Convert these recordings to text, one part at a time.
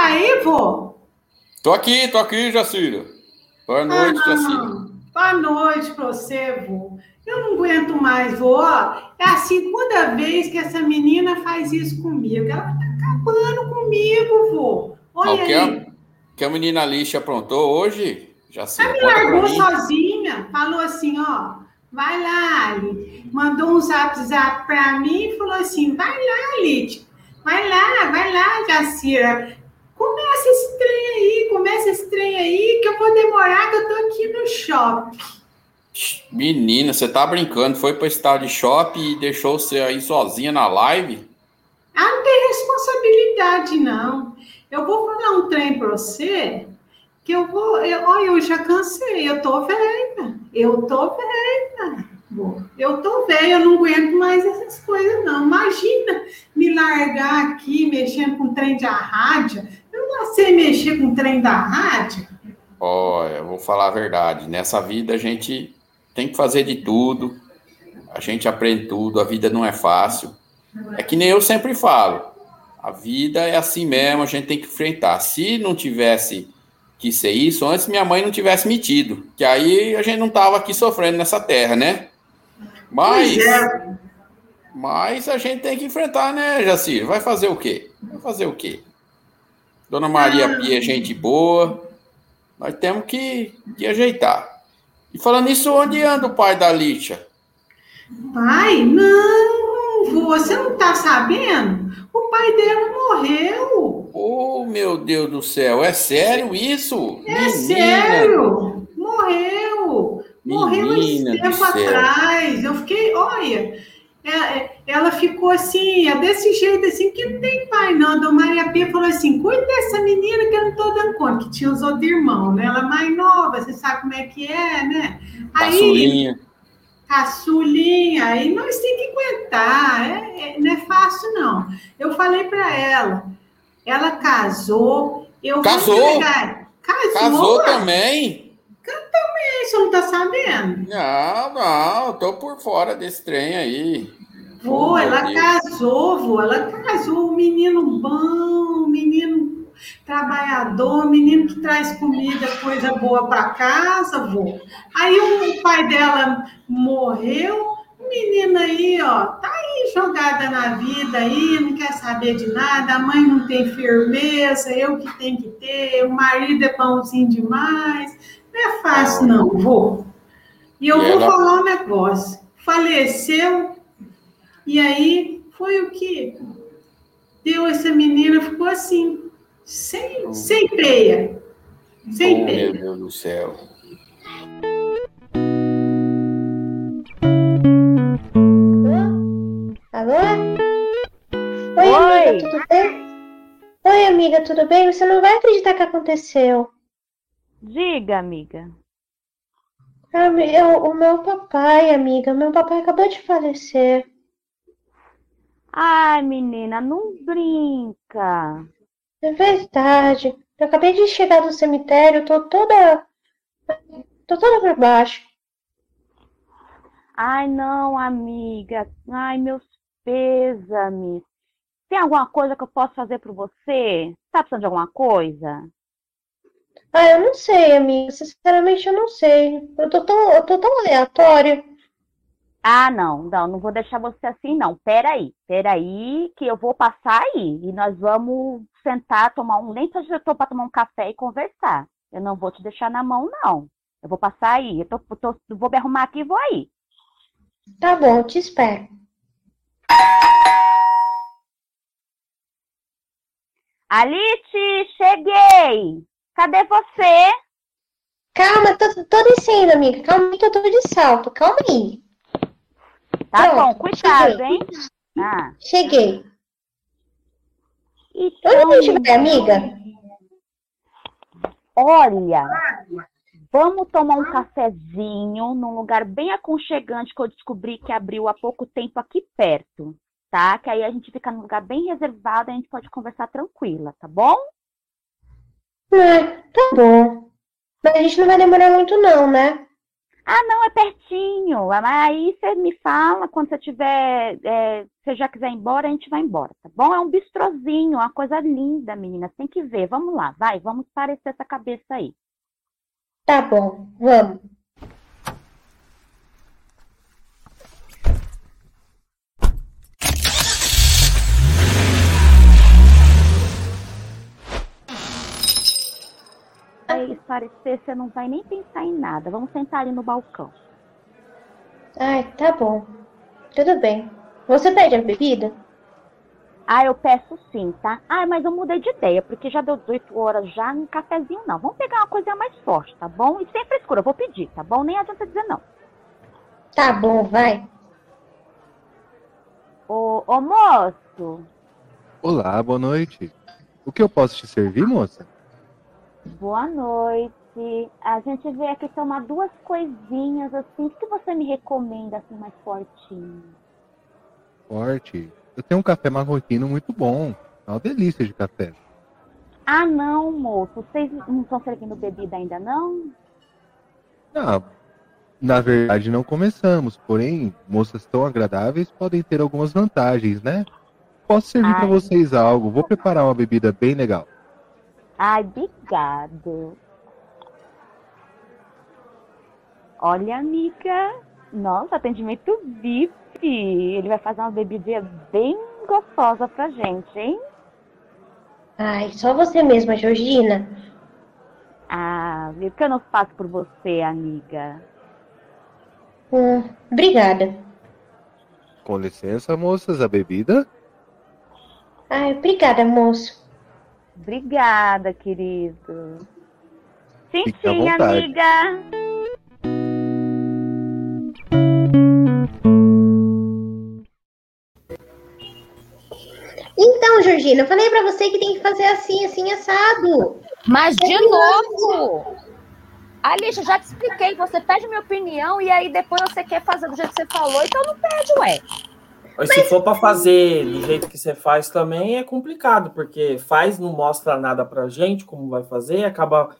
tá aí, vô? Tô aqui, tô aqui, Jacira. Boa noite, ah, Jacira. Boa noite pra você, vô. Eu não aguento mais, vô. É a segunda vez que essa menina faz isso comigo. Ela tá acabando comigo, vô. Olha Não, aí. Que a, que a menina lixa aprontou hoje, Jacira? Ela me largou sozinha. Falou assim, ó. Vai lá, Ali. Mandou um zap zap pra mim e falou assim: vai lá, Ali. Vai lá, vai lá, Jacira. Começa esse trem aí, começa esse trem aí, que eu vou demorar, que eu tô aqui no shopping. Menina, você tá brincando? Foi para esse tal de shopping e deixou você aí sozinha na live? Ah, não tem responsabilidade, não. Eu vou falar um trem para você que eu vou. Eu, olha, eu já cansei, eu tô velha. Eu tô velha. Eu tô velha, eu não aguento mais essas coisas, não. Imagina me largar aqui mexendo com o trem de rádio. Não sei mexer com o trem da rádio. Olha, eu vou falar a verdade. Nessa vida a gente tem que fazer de tudo. A gente aprende tudo. A vida não é fácil. É que nem eu sempre falo. A vida é assim mesmo, a gente tem que enfrentar. Se não tivesse que ser isso, antes minha mãe não tivesse metido, que aí a gente não tava aqui sofrendo nessa terra, né? Mas, é. mas a gente tem que enfrentar, né, Jacir? Vai fazer o quê? Vai fazer o quê? Dona Maria ah. Pia é gente boa, nós temos que, que ajeitar. E falando nisso, onde anda o pai da Lixa? Pai? Não, você não tá sabendo? O pai dela morreu. Oh, meu Deus do céu, é sério isso? É Menina. sério, morreu. Morreu esse tempo atrás. Eu fiquei, olha, ela ficou assim, é desse jeito assim, que não tem pai, não. A Maria Pia falou assim: cuida dessa menina que eu não tô dando conta, que tinha os outros irmãos, né? Ela é mais nova, você sabe como é que é, né? Aí, caçulinha. Caçulinha, aí nós tem que aguentar, é, é, não é fácil, não. Eu falei para ela, ela casou, eu casou? Casou, casou também? também, você não tá sabendo? Não, não, tô por fora desse trem aí. Vô, ela Deus. casou, vô, ela casou, um menino bom, um menino trabalhador, um menino que traz comida, coisa boa para casa, vô. Aí o pai dela morreu, menina aí, ó, tá aí jogada na vida aí, não quer saber de nada, a mãe não tem firmeza, eu que tenho que ter, o marido é pãozinho demais. Não é fácil, não, vou. E eu e vou ela... falar um negócio. Faleceu, e aí foi o que deu essa menina, ficou assim, sem, sem peia. Sem oh, peia. Meu Deus do céu. Alô? Oi, Oi, amiga, tudo bem? Oi, amiga, tudo bem? Você não vai acreditar que aconteceu. Diga, amiga. Eu, o meu papai, amiga, meu papai acabou de falecer. Ai, menina, não brinca. É verdade. Eu acabei de chegar do cemitério, tô toda. tô toda pra baixo. Ai, não, amiga. Ai, meus pêsames. Tem alguma coisa que eu possa fazer por você? Tá precisando de alguma coisa? Ah, eu não sei, amiga. Sinceramente, eu não sei. Eu tô tão, eu tô tão aleatória. Ah, não, não, não vou deixar você assim, não. Peraí, peraí, que eu vou passar aí. E nós vamos sentar, tomar um. Nem eu tô pra tomar um café e conversar. Eu não vou te deixar na mão, não. Eu vou passar aí. Eu tô, tô, vou me arrumar aqui e vou aí. Tá bom, eu te espero. Alice, cheguei! Cadê você? Calma, tô, tô descendo, amiga. Calma que eu tô de salto. Calma aí. Tá Pronto, bom, cuidado, cheguei. hein? Ah. Cheguei. Então, Onde a gente vai, amiga? Olha, vamos tomar um cafezinho num lugar bem aconchegante que eu descobri que abriu há pouco tempo aqui perto, tá? Que aí a gente fica num lugar bem reservado e a gente pode conversar tranquila, tá bom? É, tá bom. Mas a gente não vai demorar muito não, né? Ah, não, é pertinho. Aí você me fala quando você tiver, é, se já quiser ir embora, a gente vai embora, tá bom? É um bistrozinho, uma coisa linda, meninas. Tem que ver. Vamos lá, vai, vamos parecer essa cabeça aí. Tá bom, vamos. Aí parecer, você não vai nem pensar em nada. Vamos sentar ali no balcão. Ai, tá bom. Tudo bem. Você pede a bebida? Ah, eu peço sim, tá? Ah, mas eu mudei de ideia, porque já deu 18 horas já, um cafezinho não. Vamos pegar uma coisa mais forte, tá bom? E sem frescura, eu vou pedir, tá bom? Nem adianta dizer não. Tá bom, vai. Ô, ô moço. Olá, boa noite. O que eu posso te servir, moça? Boa noite. A gente veio aqui tomar duas coisinhas assim. O que você me recomenda assim mais fortinho? Forte? Eu tenho um café marroquino muito bom. É uma delícia de café. Ah, não, moço. Vocês não estão servindo bebida ainda, não? Ah, na verdade, não começamos. Porém, moças tão agradáveis podem ter algumas vantagens, né? Posso servir para vocês algo. Vou preparar uma bebida bem legal. Ai, obrigado. Olha, amiga. Nossa, atendimento VIP. Ele vai fazer uma bebida bem gostosa pra gente, hein? Ai, só você mesma, Georgina. Ah, o que eu não faço por você, amiga? Hum, obrigada. Com licença, moças, a bebida? Ai, obrigada, moço. Obrigada, querido. Sim, Fique sim, amiga. Então, Georgina, eu falei pra você que tem que fazer assim, assim, assado. Mas de novo! Alice, eu já te expliquei, você pede minha opinião e aí depois você quer fazer do jeito que você falou, então não pede, ué. Mas se for para fazer do jeito que você faz também é complicado, porque faz, não mostra nada pra gente como vai fazer, acaba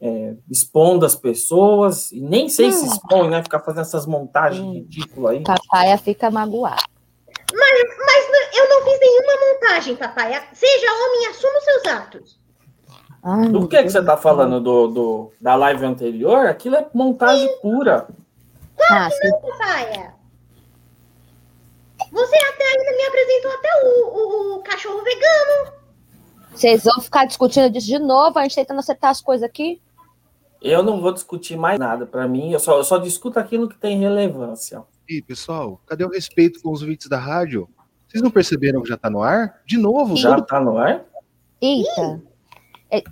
é, expondo as pessoas, e nem sei se expõe, né? Ficar fazendo essas montagens ridículas aí. Papaya fica magoado. Mas, mas eu não fiz nenhuma montagem, papai. Seja homem e assuma os seus atos. Ai, Do que, que você tá falando do, do- da live anterior? Aquilo é montagem pura. ah, sim. Não, papai. Você até ainda me apresentou até o, o- o cachorro vegano. Vocês vão ficar discutindo disso de novo, a gente tentando acertar as coisas aqui? Eu não vou discutir mais nada. Pra mim, eu só, eu só discuto aquilo que tem relevância. Ih, pessoal, cadê o respeito com os ouvintes da rádio? Vocês não perceberam que já tá no ar? De novo, Já tá no ar? Eita. É- Oi,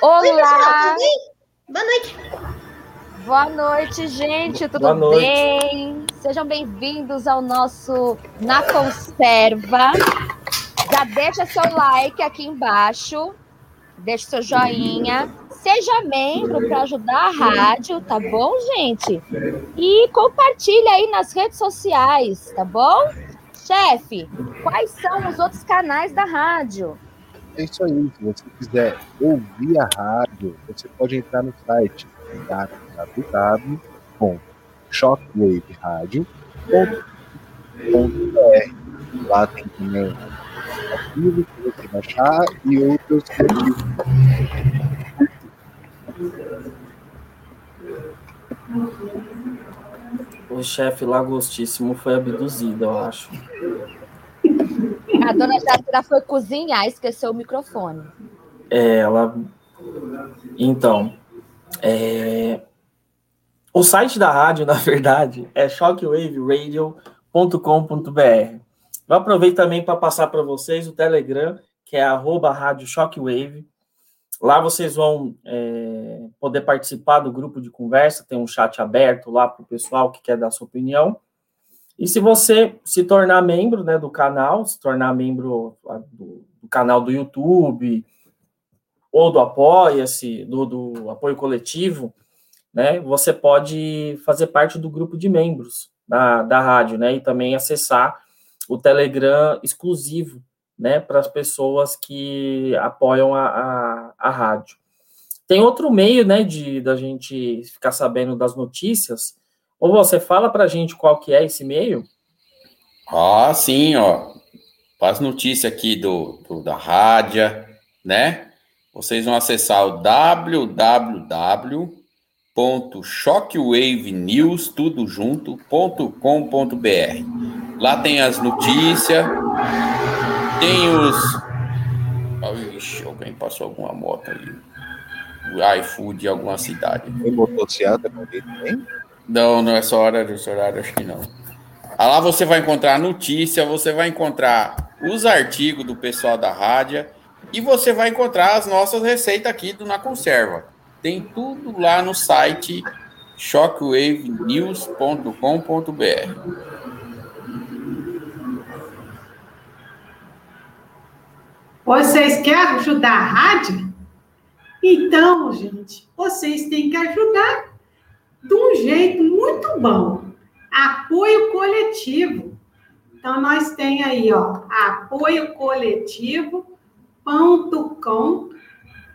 pessoal, Olá, tudo bem? Boa noite. Boa noite, gente, tudo Boa noite. bem? Sejam bem-vindos ao nosso Na Conserva. Já deixa seu like aqui embaixo, deixa seu joinha, seja membro para ajudar a rádio, tá bom, gente? E compartilha aí nas redes sociais, tá bom? Chefe, quais são os outros canais da rádio? É isso aí. Se você quiser ouvir a rádio, você pode entrar no site www.shockwaveradio.com.br. Lá tem também arquivo que você baixar e outros arquivos. O chefe lagostíssimo foi abduzido, eu acho. A dona Jacira foi cozinhar, esqueceu o microfone. É, ela. Então, é, o site da rádio, na verdade, é shockwaveradio.com.br. Eu aproveito também para passar para vocês o Telegram, que é arroba rádio Shockwave. Lá vocês vão é, poder participar do grupo de conversa, tem um chat aberto lá para o pessoal que quer dar sua opinião. E se você se tornar membro né, do canal, se tornar membro ah, do, do canal do YouTube, ou do Apoia-se, do, do apoio coletivo, né, você pode fazer parte do grupo de membros da, da rádio, né, e também acessar o Telegram exclusivo, né, para as pessoas que apoiam a, a, a rádio. Tem outro meio, né, de da gente ficar sabendo das notícias. Ou você fala para a gente qual que é esse meio? Ah, sim, ó. As notícias aqui do, do da rádio, né? Vocês vão acessar o www.shockwavenews, tudo junto.com.br. Lá tem as notícias, tem os. Ixi, alguém passou alguma moto ali. O iFood de alguma cidade. Tem motocicleta também? Não, não é só hora desse horário, acho que não. Ah, lá você vai encontrar notícia, você vai encontrar os artigos do pessoal da rádio e você vai encontrar as nossas receitas aqui do Na Conserva. Tem tudo lá no site shockwavenews.com.br. Vocês querem ajudar a rádio? Então, gente, vocês têm que ajudar de um jeito muito bom. Apoio coletivo. Então, nós tem aí, ó, apoio coletivo.com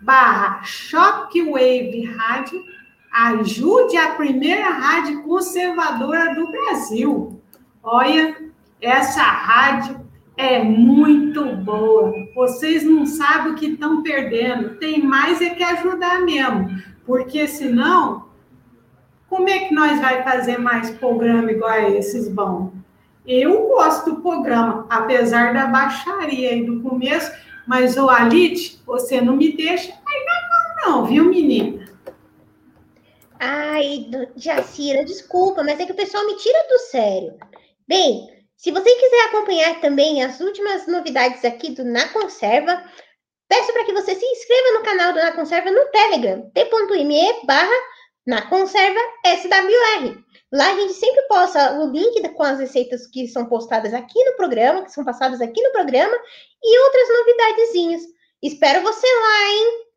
barra Shockwave Rádio. Ajude a primeira rádio conservadora do Brasil. Olha, essa rádio é muito boa. Vocês não sabem o que estão perdendo. Tem mais é que ajudar mesmo. Porque senão, como é que nós vai fazer mais programa igual a esses bons? Eu gosto do programa, apesar da baixaria aí do começo, mas o Alite, você não me deixa aí na mão, não, viu, menina? Ai, Jacira, desculpa, mas é que o pessoal me tira do sério. Bem, se você quiser acompanhar também as últimas novidades aqui do Na Conserva, peço para que você se inscreva no canal do Na Conserva no Telegram, t.me barra Na Conserva SWR. Lá a gente sempre posta o link com as receitas que são postadas aqui no programa, que são passadas aqui no programa, e outras novidadezinhas. Espero você lá, hein?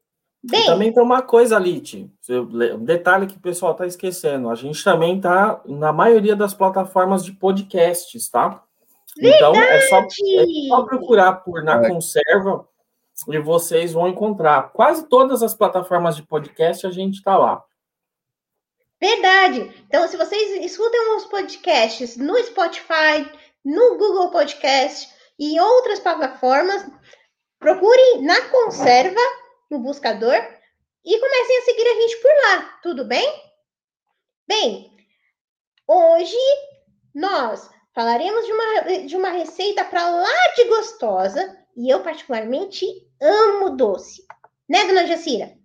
Bem, e também tem uma coisa, Lite, um detalhe que o pessoal está esquecendo. A gente também está na maioria das plataformas de podcasts, tá? Verdade. Então é só, é só procurar por Na Conserva e vocês vão encontrar. Quase todas as plataformas de podcast a gente está lá. Verdade. Então, se vocês escutam os podcasts no Spotify, no Google Podcast e outras plataformas, procurem na conserva no buscador e comecem a seguir a gente por lá, tudo bem? Bem, hoje nós falaremos de uma, de uma receita para lá de gostosa e eu particularmente amo doce. Né, dona Jacira?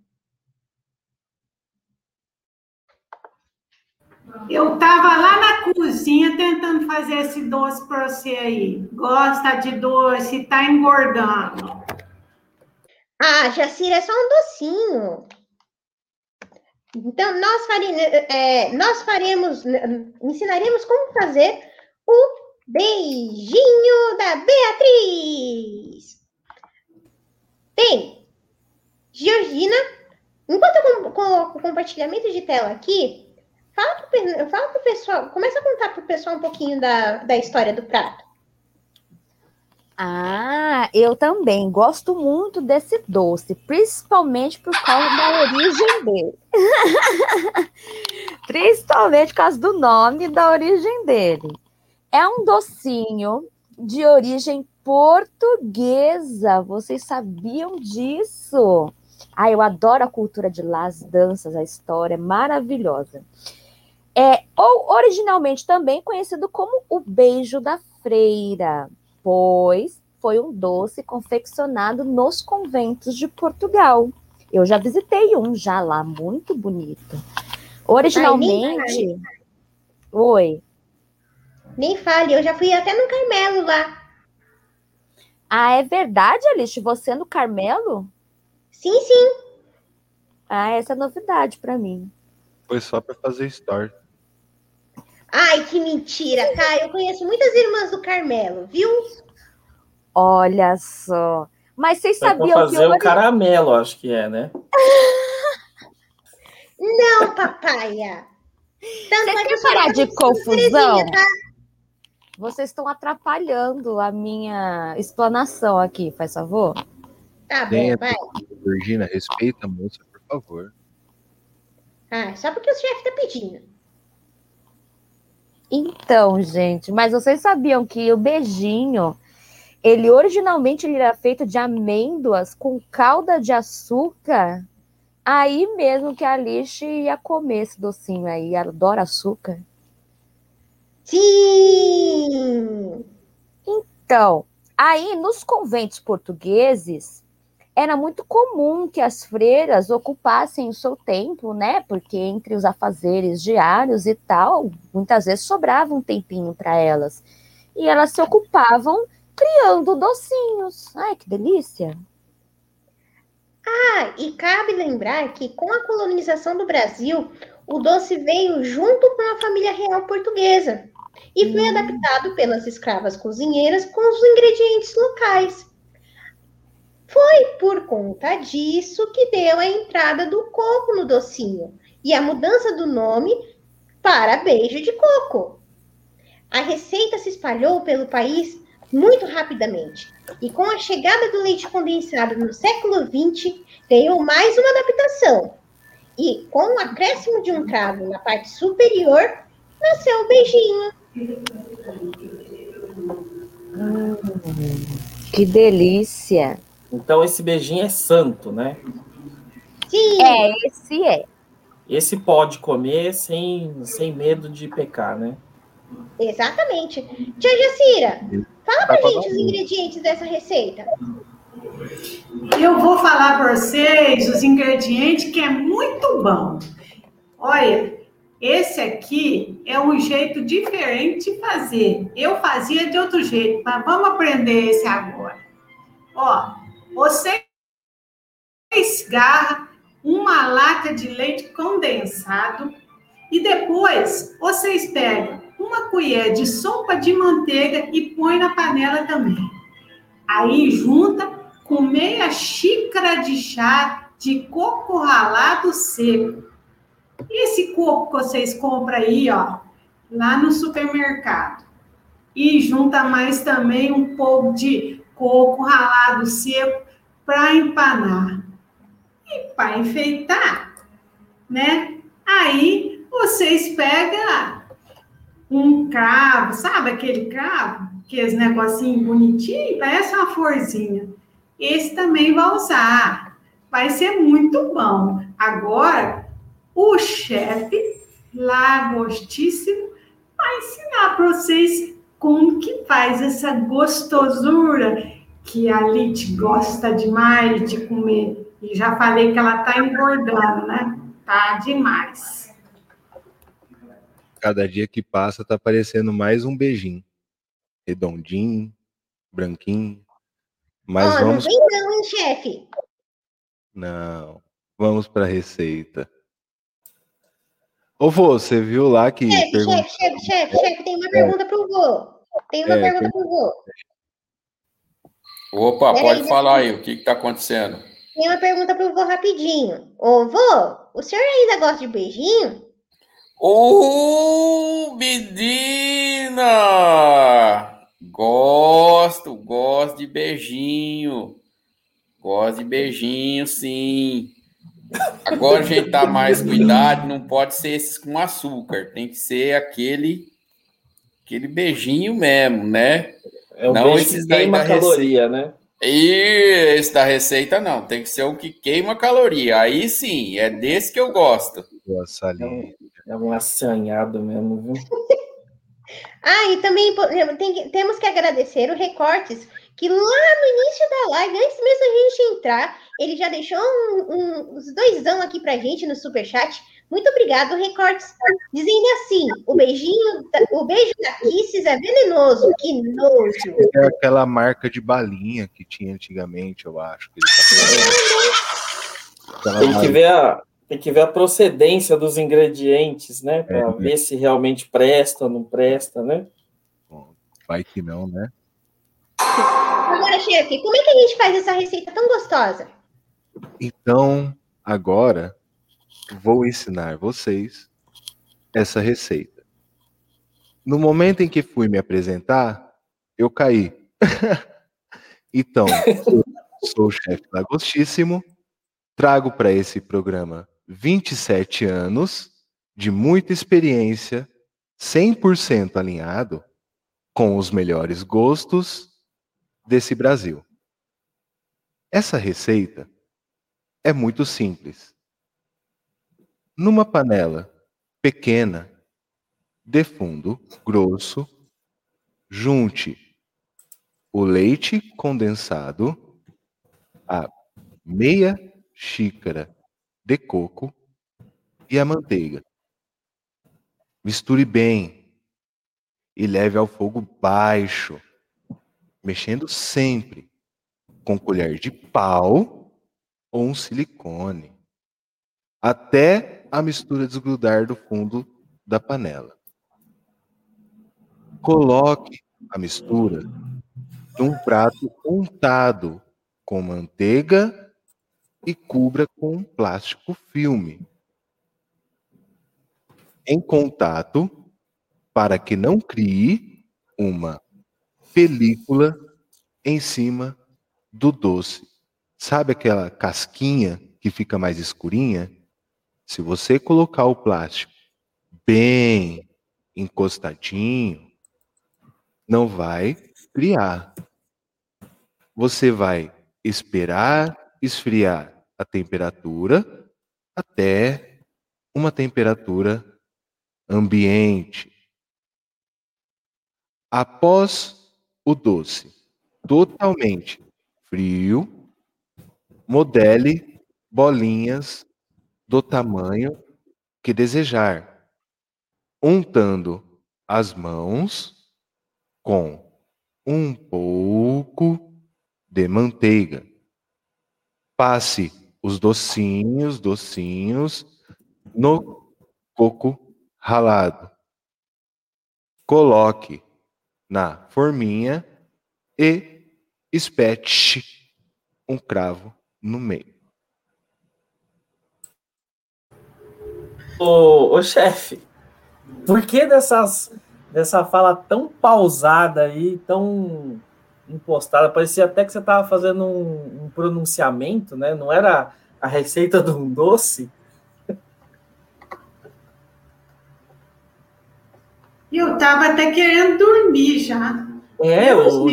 Eu estava lá na cozinha tentando fazer esse doce para você aí. Gosta de doce, está engordando. Ah, Jacira, é só um docinho. Então, nós, é, nós faremos, ensinaremos como fazer o beijinho da Beatriz. Bem, Georgina, enquanto eu coloco o compartilhamento de tela aqui, Fala pro, fala pro pessoal, começa a contar pro pessoal um pouquinho da, da história do prato. Ah, eu também gosto muito desse doce, principalmente por causa da origem dele. principalmente por causa do nome e da origem dele. É um docinho de origem portuguesa. Vocês sabiam disso? Ah, eu adoro a cultura de lá, as danças, a história é maravilhosa é ou originalmente também conhecido como o beijo da freira, pois foi um doce confeccionado nos conventos de Portugal. Eu já visitei um já lá, muito bonito. Originalmente. Ai, Oi. Nem fale, eu já fui até no Carmelo lá. Ah, é verdade, Alice? Você no Carmelo? Sim, sim. Ah, essa é novidade para mim. Foi só para fazer story. Ai, que mentira, tá? Eu conheço muitas irmãs do Carmelo, viu? Olha só. Mas vocês é sabiam fazer que fazer o caramelo, acho que é, né? Não, papaya. Tanto Você quer parar de confusão? Tá? Vocês estão atrapalhando a minha explanação aqui, faz favor. Tá bom, vai. Virgínia, respeita a moça, por Por favor. Ah, só porque o chefe tá pedindo. Então, gente, mas vocês sabiam que o beijinho, ele originalmente ele era feito de amêndoas com calda de açúcar? Aí mesmo que a Alice ia comer esse docinho aí, adora açúcar. Sim! Então, aí nos conventos portugueses, era muito comum que as freiras ocupassem o seu tempo, né? Porque entre os afazeres diários e tal, muitas vezes sobrava um tempinho para elas. E elas se ocupavam criando docinhos. Ai, que delícia! Ah, e cabe lembrar que com a colonização do Brasil, o doce veio junto com a família real portuguesa e foi Hum. adaptado pelas escravas cozinheiras com os ingredientes locais. Foi por conta disso que deu a entrada do coco no docinho e a mudança do nome para beijo de coco. A receita se espalhou pelo país muito rapidamente e com a chegada do leite condensado no século XX ganhou mais uma adaptação. E com o acréscimo de um cravo na parte superior, nasceu o beijinho. Que delícia! Então esse beijinho é santo, né? Sim, É, esse é. Esse pode comer sem, sem medo de pecar, né? exatamente. Tia Jacira, fala pra Vai gente os ingredientes dessa receita. Eu vou falar para vocês os ingredientes que é muito bom. Olha, esse aqui é um jeito diferente de fazer. Eu fazia de outro jeito, mas vamos aprender esse agora. Ó, você esgarra uma lata de leite condensado e depois vocês pegam uma colher de sopa de manteiga e põe na panela também. Aí junta com meia xícara de chá de coco ralado seco. Esse coco que vocês compram aí, ó, lá no supermercado. E junta mais também um pouco de coco ralado seco para empanar. E para enfeitar, né? Aí vocês pegam um cravo, sabe aquele cravo? Aqueles negocinho bonitinho, parece uma florzinha. Esse também vai usar. Vai ser muito bom. Agora, o chefe, lá gostíssimo, vai ensinar para vocês como que faz essa gostosura que a Lite gosta demais de comer. E já falei que ela tá engordando, né? Tá demais. Cada dia que passa tá aparecendo mais um beijinho. Redondinho, branquinho. Mas Ó, vamos. não vem não, hein, chefe? Não. Vamos pra receita. Ô, vô, você viu lá que. Chefe, pergun- chefe, chefe, chefe, chefe, tem uma pergunta pro vô. Tem uma É, pergunta pro vô. Opa, Peraí, pode deixa falar aí, o que está acontecendo? Tem uma pergunta pro vô rapidinho. Ô, vô, o senhor ainda gosta de beijinho? Ô, menina! Gosto, gosto de beijinho. Gosto de beijinho, sim. Agora a gente tá mais cuidado, não pode ser esses com açúcar, tem que ser aquele aquele beijinho mesmo, né? É um Não, esses que daí queima caloria, né? E esse da receita não, tem que ser o que queima caloria. Aí sim, é desse que eu gosto. Boa, Salinha. É um assanhado mesmo, viu? Ah, e também tem temos que agradecer o Recortes, que lá no início da live, antes mesmo da gente entrar, ele já deixou um- um- uns doisão aqui pra gente no superchat. Muito obrigado, Recortes. Dizendo assim, o beijinho, da- o beijo da Kisses é venenoso, que nojo. É aquela marca de balinha que tinha antigamente, eu acho. Que ele tá Tem que ver a, tem que ver a procedência dos ingredientes, né? Para É, ver se realmente presta ou não presta, né? Vai que não, né? Agora, chefe, como é que a gente faz essa receita tão gostosa? Então, agora vou ensinar vocês essa receita. No momento em que fui me apresentar, eu caí. então, sou, sou o chefe Lagostíssimo trago para esse programa 27 anos de muita experiência, 100% alinhado com os melhores gostos desse Brasil. Essa receita é muito simples. Numa panela pequena, de fundo grosso, junte o leite condensado, a meia xícara de coco e a manteiga. Misture bem e leve ao fogo baixo, mexendo sempre com colher de pau ou um silicone, até a mistura desgrudar do fundo da panela. Coloque a mistura num prato untado com manteiga e cubra com um plástico filme. Em contato para que não crie uma película em cima do doce. Sabe aquela casquinha que fica mais escurinha? Se você colocar o plástico bem encostadinho, não vai criar. Você vai esperar esfriar a temperatura até uma temperatura ambiente. Após o doce totalmente frio, modele bolinhas do tamanho que desejar, untando as mãos com um pouco de manteiga. Passe os docinhos, docinhos no coco ralado. Coloque na forminha e espete um cravo no meio. Ô, ô chefe, por que dessas, dessa fala tão pausada aí, tão impostada? Parecia até que você estava fazendo um, um, pronunciamento, né? Não era a receita de um doce? Eu estava até querendo dormir já. É, o,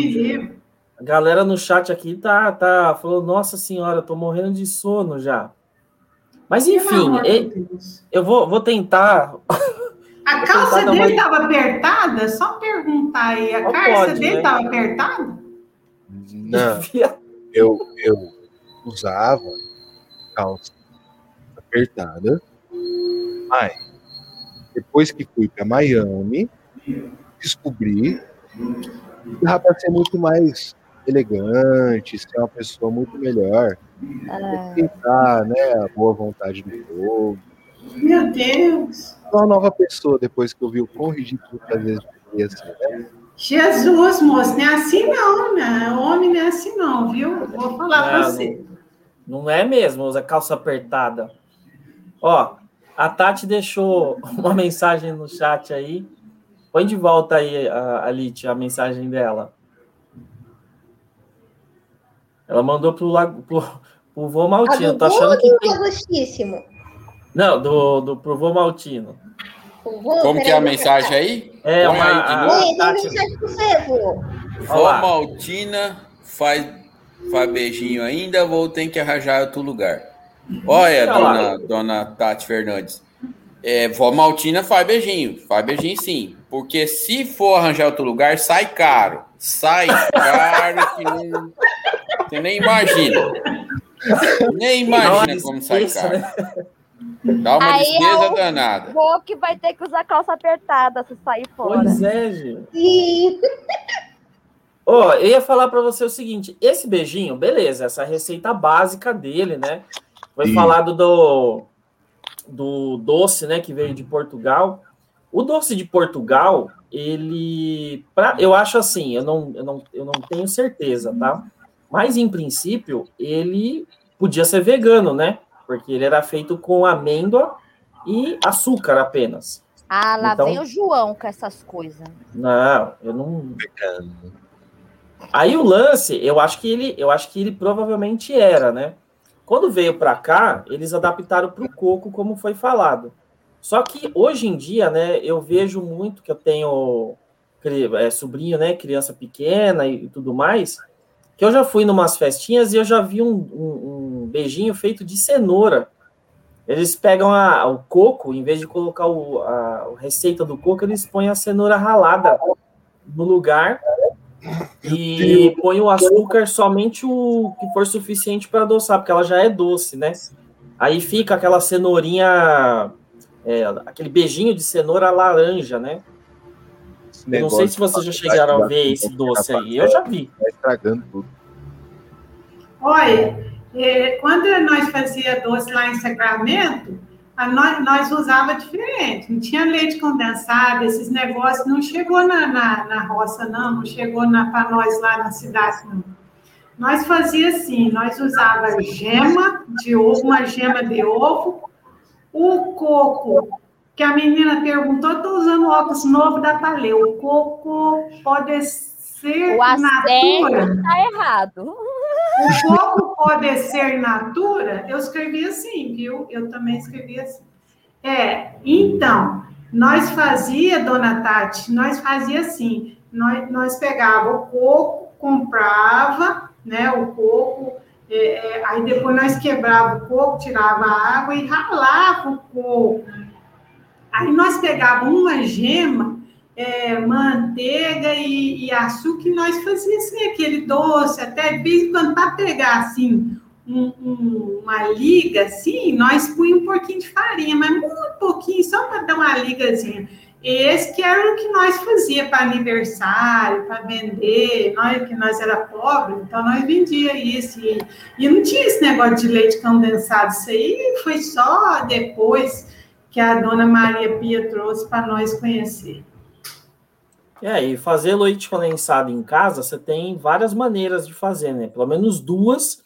a galera no chat aqui tá, tá falou, nossa senhora, eu tô morrendo de sono já. Mas enfim, eu vou, vou tentar. A vou calça tentar dele estava uma... apertada? Só perguntar aí. A Não calça pode, dele estava né? apertada? Não. eu, eu usava calça apertada, mas depois que fui para Miami, descobri que dá para ser muito mais elegante, ser uma pessoa muito melhor. Ah. Tentar, né, a boa vontade do povo. Meu Deus! Uma nova pessoa depois que eu vi o quão ridículo às vezes assim, né? Jesus, moço, não é assim não, né? Homem não é assim não, viu? Vou falar para você. Não, não é mesmo, usa calça apertada. Ó, a Tati deixou uma mensagem no chat aí. Põe de volta aí, a, a a mensagem dela. Ela mandou pro, pro, pro Vô Maltino. Ah, Tô achando que tem... Não, do, do pro Vô Maltino. Como que é a mensagem aí? É Põe uma... Aí Vô Maltina faz, faz beijinho ainda, vou ter que arranjar outro lugar. Olha, dona, dona Tati Fernandes. É, vó Maltina faz beijinho, faz beijinho sim. Porque se for arranjar outro lugar, sai caro. Sai caro que não. Você nem imagina. Nem imagina como sai caro. Dá uma Aí despesa é danada. Vou que vai ter que usar calça apertada se sair fora. Pois é, gente. Ó, oh, eu ia falar para você o seguinte: esse beijinho, beleza, essa receita básica dele, né? Foi Sim. falado do, do doce, né, que veio de Portugal. O doce de Portugal, ele, pra, eu acho assim, eu não, eu, não, eu não tenho certeza, tá? Mas em princípio, ele podia ser vegano, né? Porque ele era feito com amêndoa e açúcar apenas. Ah, lá então, vem o João com essas coisas. Não, eu não. Aí o lance, eu acho que ele, eu acho que ele provavelmente era, né? Quando veio para cá, eles adaptaram para o coco, como foi falado. Só que hoje em dia, né, eu vejo muito que eu tenho é, sobrinho, né, criança pequena e, e tudo mais, que eu já fui numas festinhas e eu já vi um, um, um beijinho feito de cenoura. Eles pegam a, o coco, em vez de colocar o, a, a receita do coco, eles põem a cenoura ralada no lugar e põe o açúcar somente o que for suficiente para adoçar, porque ela já é doce, né? Aí fica aquela cenourinha, é, aquele beijinho de cenoura laranja, né? Eu não sei se vocês já chegaram a ver esse doce aí. Eu já vi. Tá estragando tudo. Olha, é, quando nós fazia doce lá em Sacramento, nós, nós usava diferente. Não tinha leite condensado, esses negócios. Não chegou na, na, na roça, não. Não chegou para nós lá na cidade, não. Nós fazia assim, nós usava gema de ovo, uma gema de ovo, o coco que a menina perguntou, estou usando óculos novo da Paleu. O coco pode ser o natura? Está errado. O coco pode ser natura? Eu escrevi assim, viu? Eu também escrevi assim. É, então, nós fazia, dona Tati, nós fazia assim, nós, nós pegava o coco, comprava, né, o coco, é, é, aí depois nós quebrava o coco, tirava a água e ralava o coco Aí nós pegávamos uma gema, é, manteiga e, e, açúcar, e nós fazíamos assim, aquele doce, até de quando, para pegar assim, um, um, uma liga assim, nós punhamos um pouquinho de farinha, mas muito pouquinho, só para dar uma ligazinha. Esse que era o que nós fazia para aniversário, para vender, nós que nós era pobre, então nós vendia isso. E, e não tinha esse negócio de leite condensado, isso aí foi só depois que a dona Maria Pia trouxe para nós conhecer. É, e fazer leite condensado em casa, você tem várias maneiras de fazer, né? Pelo menos duas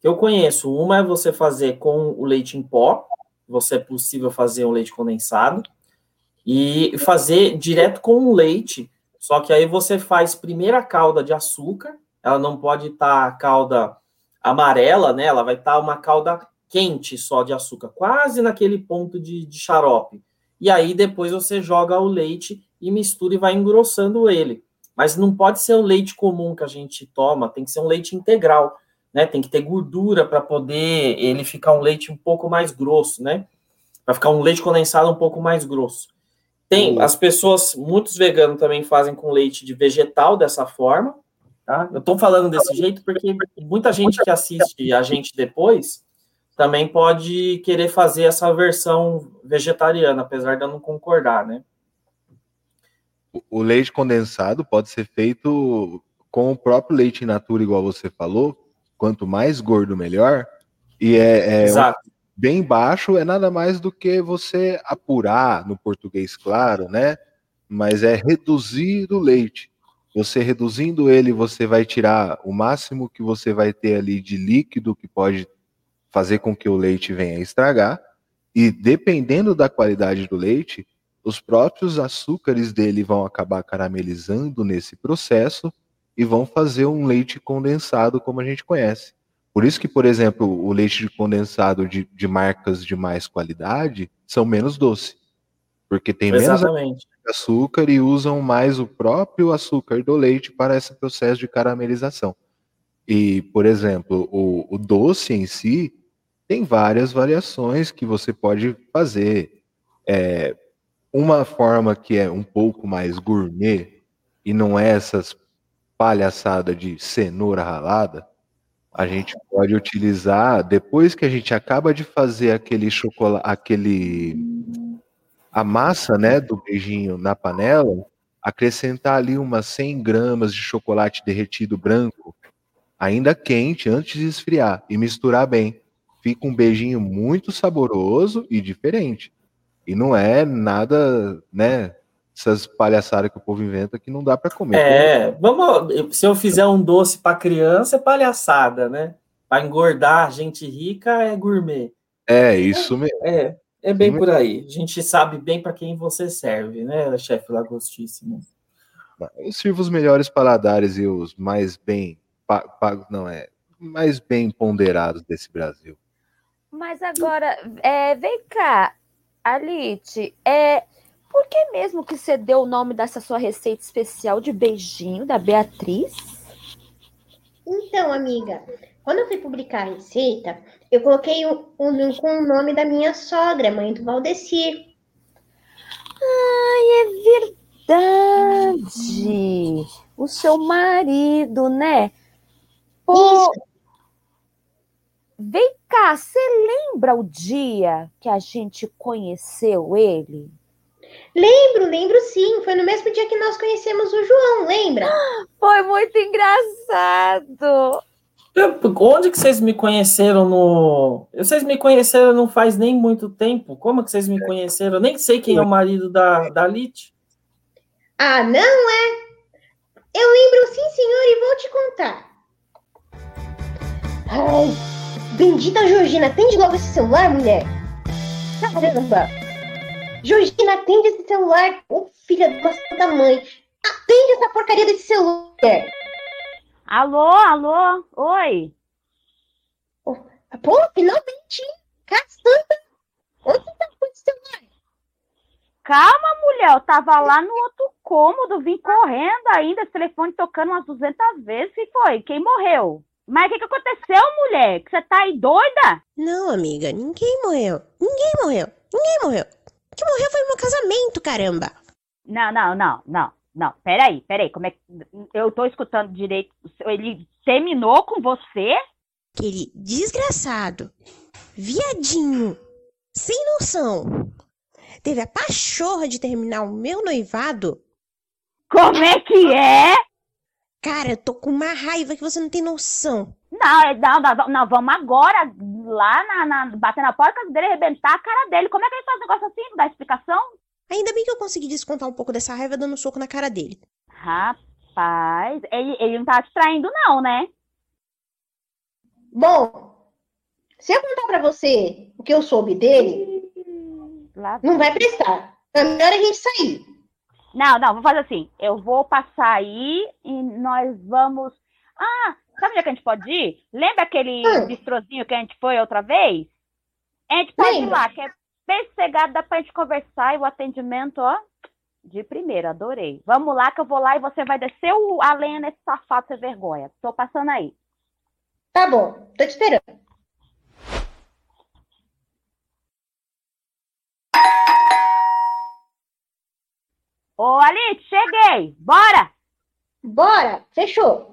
que eu conheço. Uma é você fazer com o leite em pó, você é possível fazer o leite condensado, e fazer direto com o leite, só que aí você faz primeiro a calda de açúcar, ela não pode estar tá calda amarela, né? Ela vai estar tá uma calda quente só de açúcar, quase naquele ponto de, de xarope. E aí depois você joga o leite e mistura e vai engrossando ele. Mas não pode ser o leite comum que a gente toma, tem que ser um leite integral, né? Tem que ter gordura para poder ele ficar um leite um pouco mais grosso, né? Para ficar um leite condensado um pouco mais grosso. Tem as pessoas, muitos veganos também fazem com leite de vegetal dessa forma, tá? Eu estou falando desse jeito porque muita gente que assiste a gente depois também pode querer fazer essa versão vegetariana, apesar de eu não concordar, né? O leite condensado pode ser feito com o próprio leite in natura, igual você falou. Quanto mais gordo, melhor. E é, é um, bem baixo, é nada mais do que você apurar, no português claro, né? Mas é reduzir o leite. Você reduzindo ele, você vai tirar o máximo que você vai ter ali de líquido que pode fazer com que o leite venha a estragar, e dependendo da qualidade do leite, os próprios açúcares dele vão acabar caramelizando nesse processo e vão fazer um leite condensado como a gente conhece. Por isso que, por exemplo, o leite de condensado de, de marcas de mais qualidade são menos doce. Porque tem Exatamente. menos açúcar e usam mais o próprio açúcar do leite para esse processo de caramelização. E, por exemplo, o, o doce em si, tem várias variações que você pode fazer. É, uma forma que é um pouco mais gourmet e não é essas palhaçada de cenoura ralada, a gente pode utilizar depois que a gente acaba de fazer aquele chocolate, aquele a massa, né, do beijinho na panela, acrescentar ali umas 100 gramas de chocolate derretido branco, ainda quente, antes de esfriar e misturar bem fica um beijinho muito saboroso e diferente. E não é nada, né? Essas palhaçadas que o povo inventa que não dá para comer. É, vamos. Se eu fizer um doce para criança, é palhaçada, né? Para engordar gente rica é gourmet. É, isso mesmo. É, é bem por aí. A gente sabe bem para quem você serve, né, chefe Lagostíssimo? Eu sirvo os melhores paladares e os mais bem. Não, é mais bem ponderados desse Brasil. Mas agora, é, vem cá, Alite, é, por que mesmo que você deu o nome dessa sua receita especial de beijinho da Beatriz? Então, amiga, quando eu fui publicar a receita, eu coloquei um, um, com o nome da minha sogra, mãe do Valdecir. Ai, é verdade! O seu marido, né? Pô, Isso. vem cá, você lembra o dia que a gente conheceu ele? Lembro, lembro sim. Foi no mesmo dia que nós conhecemos o João, lembra? Foi muito engraçado. Onde que vocês me conheceram no. Vocês me conheceram não faz nem muito tempo. Como que vocês me conheceram? Eu nem sei quem é o marido da, da Lit. Ah, não é? Eu lembro sim, senhor, e vou te contar. Ai, bendita Georgina, atende logo esse celular, mulher. Caramba. Georgina, atende esse celular. Ô, filha de uma santa mãe. Atende essa porcaria desse celular. Alô, alô, oi. Pô, finalmente? Caçamba. Onde tá com esse celular? Calma, mulher, eu tava lá no outro cômodo, vim correndo ainda, esse telefone tocando umas 200 vezes. que foi? Quem morreu? Mas o que, que aconteceu, mulher? Que você tá aí doida? Não, amiga, ninguém morreu. Ninguém morreu. Ninguém morreu. O que morreu foi meu casamento, caramba. Não, não, não, não, não. Peraí, peraí. Como é que. Eu tô escutando direito. Ele terminou com você? Aquele desgraçado, viadinho, sem noção, teve a pachorra de terminar o meu noivado. Como é que é? Cara, eu tô com uma raiva que você não tem noção. Não, é- não, não, não, vamos agora lá na, na, bater na porta dele e arrebentar a cara dele. Como é que ele faz um negócio assim? Não dá explicação? Ainda bem que eu consegui descontar um pouco dessa raiva dando um soco na cara dele. Rapaz, ele, ele não tá te traindo, não, né? Bom, se eu contar pra você o que eu soube dele, Lá não vai prestar. É melhor a gente sair. Não, não, vou fazer assim. Eu vou passar aí e nós vamos. Ah, sabe onde é que a gente pode ir? Lembra aquele Hum. bistrozinho que a gente foi outra vez? A gente pode ir lá, que é bem sossegado, dá pra gente conversar e o atendimento, ó, de primeira, adorei. Vamos lá que eu vou lá e você vai descer o, a lenha nesse safado sem vergonha. Tô passando aí. Tá bom, tô te esperando. Ô, Alice, cheguei! Bora! Bora, fechou.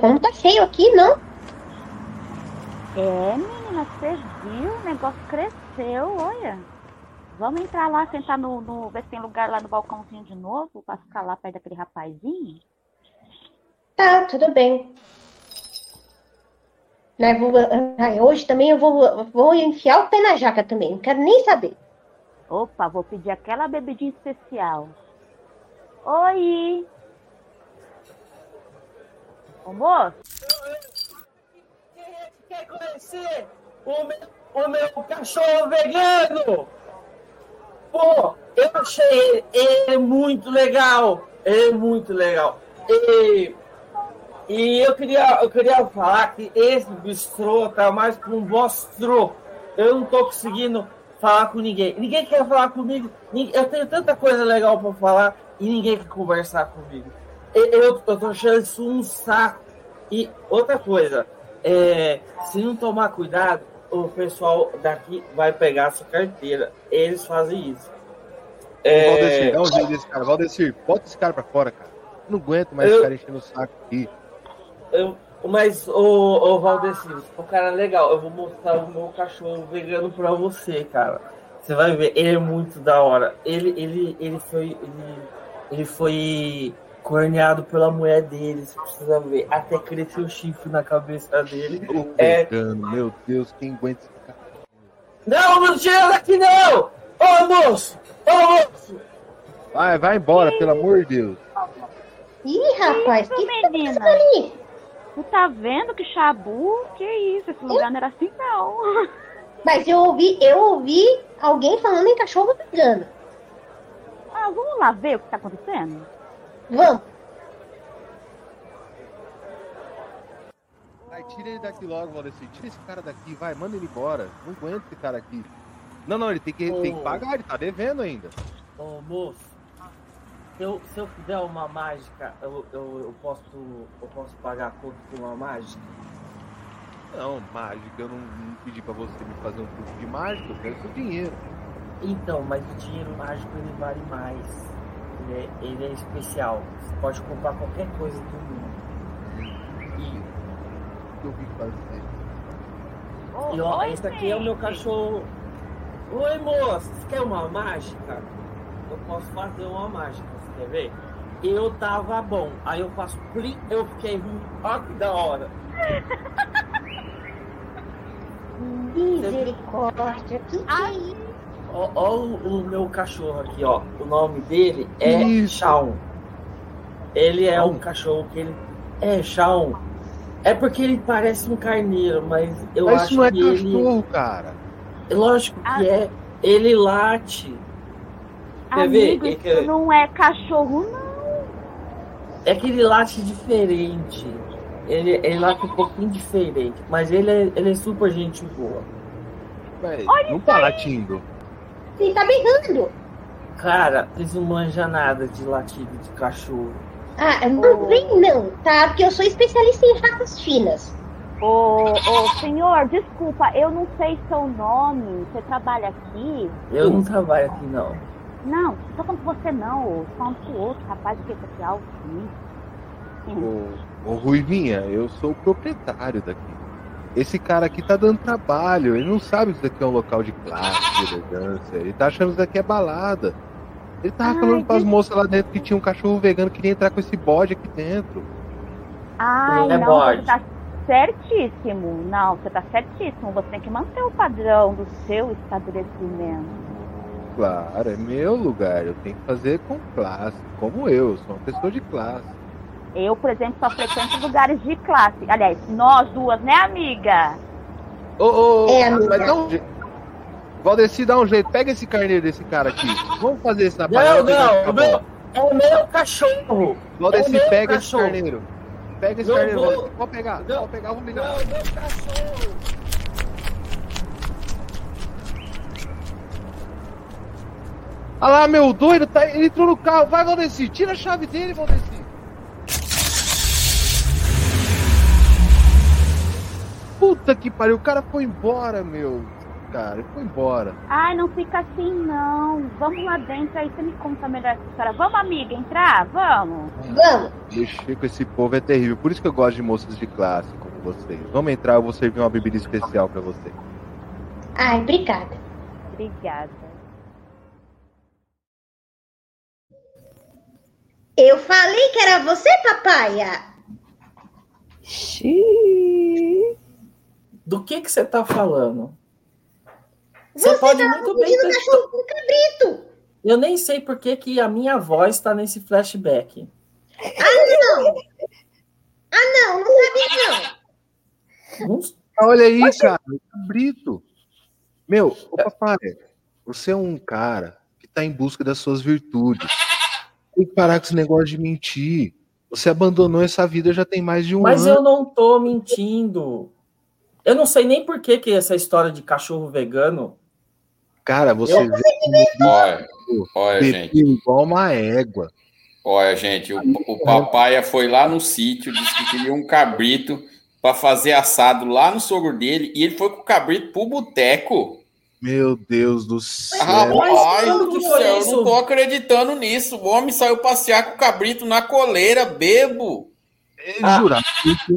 Como tá cheio aqui, não? É, menina, você viu? O negócio cresceu, olha. Vamos entrar lá, sentar no, no. ver se tem lugar lá no balcãozinho de novo, pra ficar lá perto daquele rapazinho. Tá, tudo bem. Né, vou- ai, hoje também eu vou, vou enfiar o pé na jaca também, não quero nem saber. Opa, vou pedir aquela bebidinha especial. Oi! Ô, moço, Quer conhecer o meu, o meu cachorro vegano? Pô, eu achei ele, muito legal. Ele é muito legal. E, e eu, queria, eu queria falar que esse bistrô tá mais para um bostrô. Eu não tô conseguindo falar com ninguém. Ninguém quer falar comigo. Eu tenho tanta coisa legal para falar e ninguém quer conversar comigo. Eu, eu, eu tô achando isso um saco. E outra coisa, é, se não tomar cuidado, o pessoal daqui vai pegar sua carteira. Eles fazem isso. É, Valdecir, dá um jeito desse cara. Valdecir, bota esse cara pra fora, cara. Não aguento mais Eu- esse cara enchendo o saco aqui. eu- mas, ô, ô Valdecir, o cara é legal. Eu vou mostrar o meu cachorro vegano pra você, cara. Você vai ver, ele é muito da hora. Ele, ele, ele foi. Ele, ele foi corneado pela mulher dele. Você precisa ver. Até cresceu o chifre na cabeça dele. É. meu Deus, quem aguenta esse cara? Não, não tira daqui não! Ô moço! Ô moço! Vai, vai embora, pelo amor de Deus. Ih, rapaz, Isso, que que tá menina. ali? Tu tá vendo que Chabu? Que isso? Esse lugar não era assim, não. Mas eu ouvi, eu ouvi alguém falando em cachorro vegano. Ah, vamos lá ver o que tá acontecendo? Vamos. Ai, tira ele daqui logo, Valdeci. Tira esse cara daqui, vai, manda ele embora. Não aguento esse cara aqui. Não, não, ele tem que, tem que pagar, ele tá devendo ainda. Ô, moço, se eu, se eu fizer uma mágica, eu, eu, eu, posso, eu posso pagar a conta com uma mágica? Não, mágica, eu não, não pedi pra você me fazer um truque de mágica, eu quero seu dinheiro. Então, mas o dinheiro mágico ele vale mais. Ele é, ele é especial. Você pode comprar qualquer coisa do mundo. O que eu vim fazer? E ó, Oi, esse aqui é o meu cachorro. Oi, moço, você quer uma mágica? Eu posso fazer uma mágica, você quer ver? Eu tava bom, aí eu faço plim, eu fiquei ruim. Ó que da hora. Misericórdia, que que é isso? Ó, ó o, o meu cachorro aqui, ó. O nome dele é Isso. Shaun. Ele é um cachorro que ele. É, Shaun. É porque ele parece um carneiro, mas eu Mas acho isso não é que ele. cachorro, cara. Lógico que Ah. é. Ele late. Quer ver? Amigo, É que- isso não é cachorro, não. É que ele late diferente. Ele, ele late um pouquinho diferente. Mas ele é, ele é super gente boa. Véi, não tá latindo. Ele tá berrando. Cara, vocês não manjam nada de latido de cachorro. Ah, não vem não, tá? Porque eu sou especialista em raças finas. Ô, ô, senhor, desculpa, eu não sei seu nome. Você trabalha aqui? Eu não trabalho aqui, não. Não, não tô falando com você não, falando com o outro rapaz aqui é alto. Ô, ô Ruivinha, eu sou o proprietário daqui. Esse cara aqui tá dando trabalho. Ele não sabe que isso daqui é um local de classe, de elegância. Ele tá achando que isso daqui é balada. Ele tava Ai, falando pras que- moças lá dentro que tinha um cachorro vegano que queria entrar com esse bode aqui dentro. Ai, É não, bode. você tá certíssimo. Não, você tá certíssimo. Você tem que manter o padrão do seu estabelecimento. Claro, é meu lugar. Eu tenho que fazer com classe. Como eu, eu sou uma pessoa de classe. Eu, por exemplo, só frequento lugares de classe. Aliás, nós duas, né, amiga? Ô, ô, ô, É, amiga. mas dá um jeito. Valdeci, dá um jeito. Pega esse carneiro desse cara aqui. Vamos fazer isso na Não, pegar não, esse meu, caboclo. é o meu cachorro. Valdeci, é meu pega esse cachorro. carneiro. Pega esse Não carneiro, vou. Pode pegar, Não. pode pegar, vamos Não, ligar. meu cachorro. Olha lá, meu doido, tá, ele entrou no carro. Vai, Valdeci, tira a chave dele, Valdeci. Puta que pariu, o cara foi embora, meu. Cara, ele foi embora. Ai, não fica assim, não. Vamos lá dentro, aí você me conta melhor essa história. Vamos, amiga, entrar? Vamos. Vamos. Mexer com esse povo é terrível. Por isso que eu gosto de moças de classe como vocês. Vamos entrar, eu vou servir uma bebida especial pra você. Ai, obrigada. Obrigada. Eu falei que era você, papaya. Do que que você tá falando? Você, Você pode tava muito bem ter- cachorro com cabrito. Eu nem sei por que, que a minha voz tá nesse flashback. Não. Ah, não, não sabia não. Não Ah, Olha aí, cara, cabrito. Meu, ô papai, você é um cara que tá em busca das suas virtudes. Tem que parar com esse negócio de mentir. Você abandonou essa vida já tem mais de um Mas ano. eu não tô mentindo. Eu não sei nem por que, que essa história de cachorro vegano. Cara, você Eu- vê Olha, olha, gente. igual uma égua. Olha, gente, o, o papai foi lá no sítio, disse que queria um cabrito para fazer assado lá no sogro dele, e ele foi com o cabrito pro boteco. Meu Deus do céu. Rapaz quando do céu, eu não tô acreditando nisso. O homem saiu passear com o cabrito na coleira, bebo. Ah, Jurar.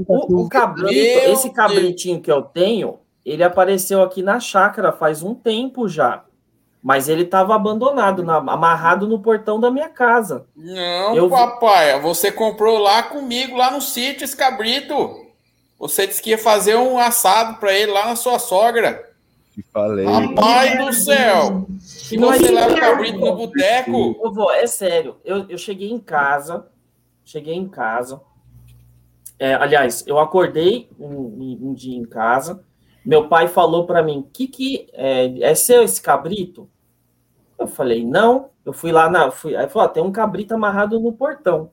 O, o cabrito, Meu esse cabritinho que eu tenho, ele apareceu aqui na chácara faz um tempo já. Mas ele estava abandonado, na- amarrado no portão da minha casa. Não, Eu papai, você comprou lá comigo, lá no sítio, esse cabrito. Você disse que ia fazer um assado para ele lá na sua sogra. Te falei. Rapaz do céu! E Não é você isso, leva o cabrito no boteco? Ô, vô, é sério. Eu, eu cheguei em casa, cheguei em casa. É, aliás, eu acordei um, um, dia em casa. Meu pai falou para mim: que que é, é, seu esse cabrito? Eu falei: não. Eu fui lá na. Fui, aí falou: ah, tem um cabrito amarrado no portão.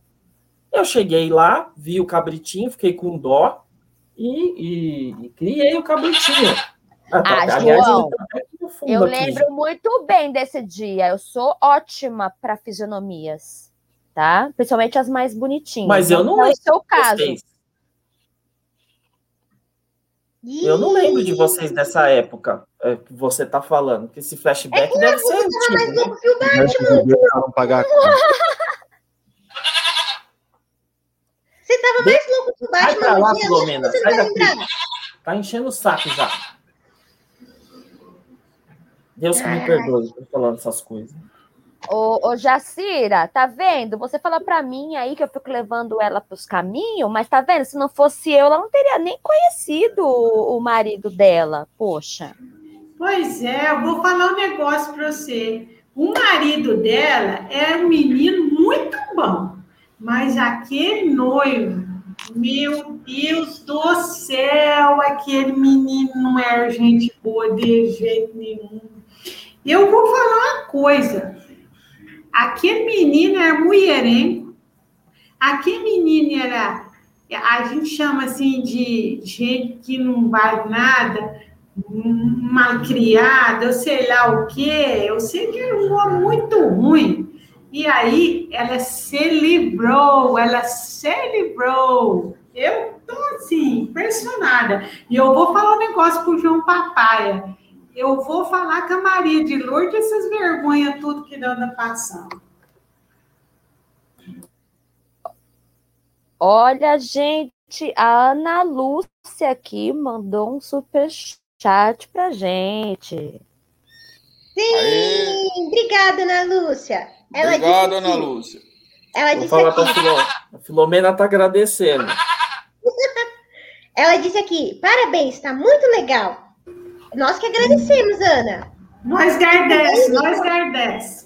Eu cheguei lá, vi o cabritinho, fiquei com dó e, e, e criei o cabritinho. Ah, tá. ah Aliás, João, eu lembro muito bem desse dia. Eu sou ótima para fisionomias, tá? Principalmente as mais bonitinhas. Mas eu não, é o seu caso. Eu não lembro de vocês dessa época é, que você tá falando, que esse flashback é deve ser antigo. Né? Não pagar Você tava mais louco que o Batman. Sai pra lá, Filomena. Sai daqui. Tá enchendo o saco já. Deus que me perdoe por falando essas coisas. Ô, ô Jacira, tá vendo? Você fala para mim aí que eu fico levando ela pros caminhos, mas tá vendo? Se não fosse eu, ela não teria nem conhecido o marido dela. Poxa. Pois é, eu vou falar um negócio para você. O marido dela é um menino muito bom, mas aquele noivo, meu Deus do céu, aquele menino não é gente boa de jeito nenhum. Eu vou falar uma coisa. Aquele menino era mulherengo. Aquele menino era, a gente chama assim de gente que não vale nada, malcriada, eu sei lá o quê. Eu sei que era um homem muito ruim. E aí ela se livrou, ela se livrou. Eu tô assim, impressionada. E eu vou falar um negócio pro João Papaya eu vou falar com a Maria de Lourdes essas vergonhas, tudo que anda passando. Olha, gente, a Ana Lúcia aqui mandou um super chat pra gente. Sim, Aê. obrigada, Ana Lúcia. Ela Obrigado, Ana Lúcia. Ela Vou disse falar aqui. A Filomena tá agradecendo. Ela disse aqui: parabéns, tá muito legal. Nós que agradecemos, Ana. Nós agradecemos, nós agradecemos.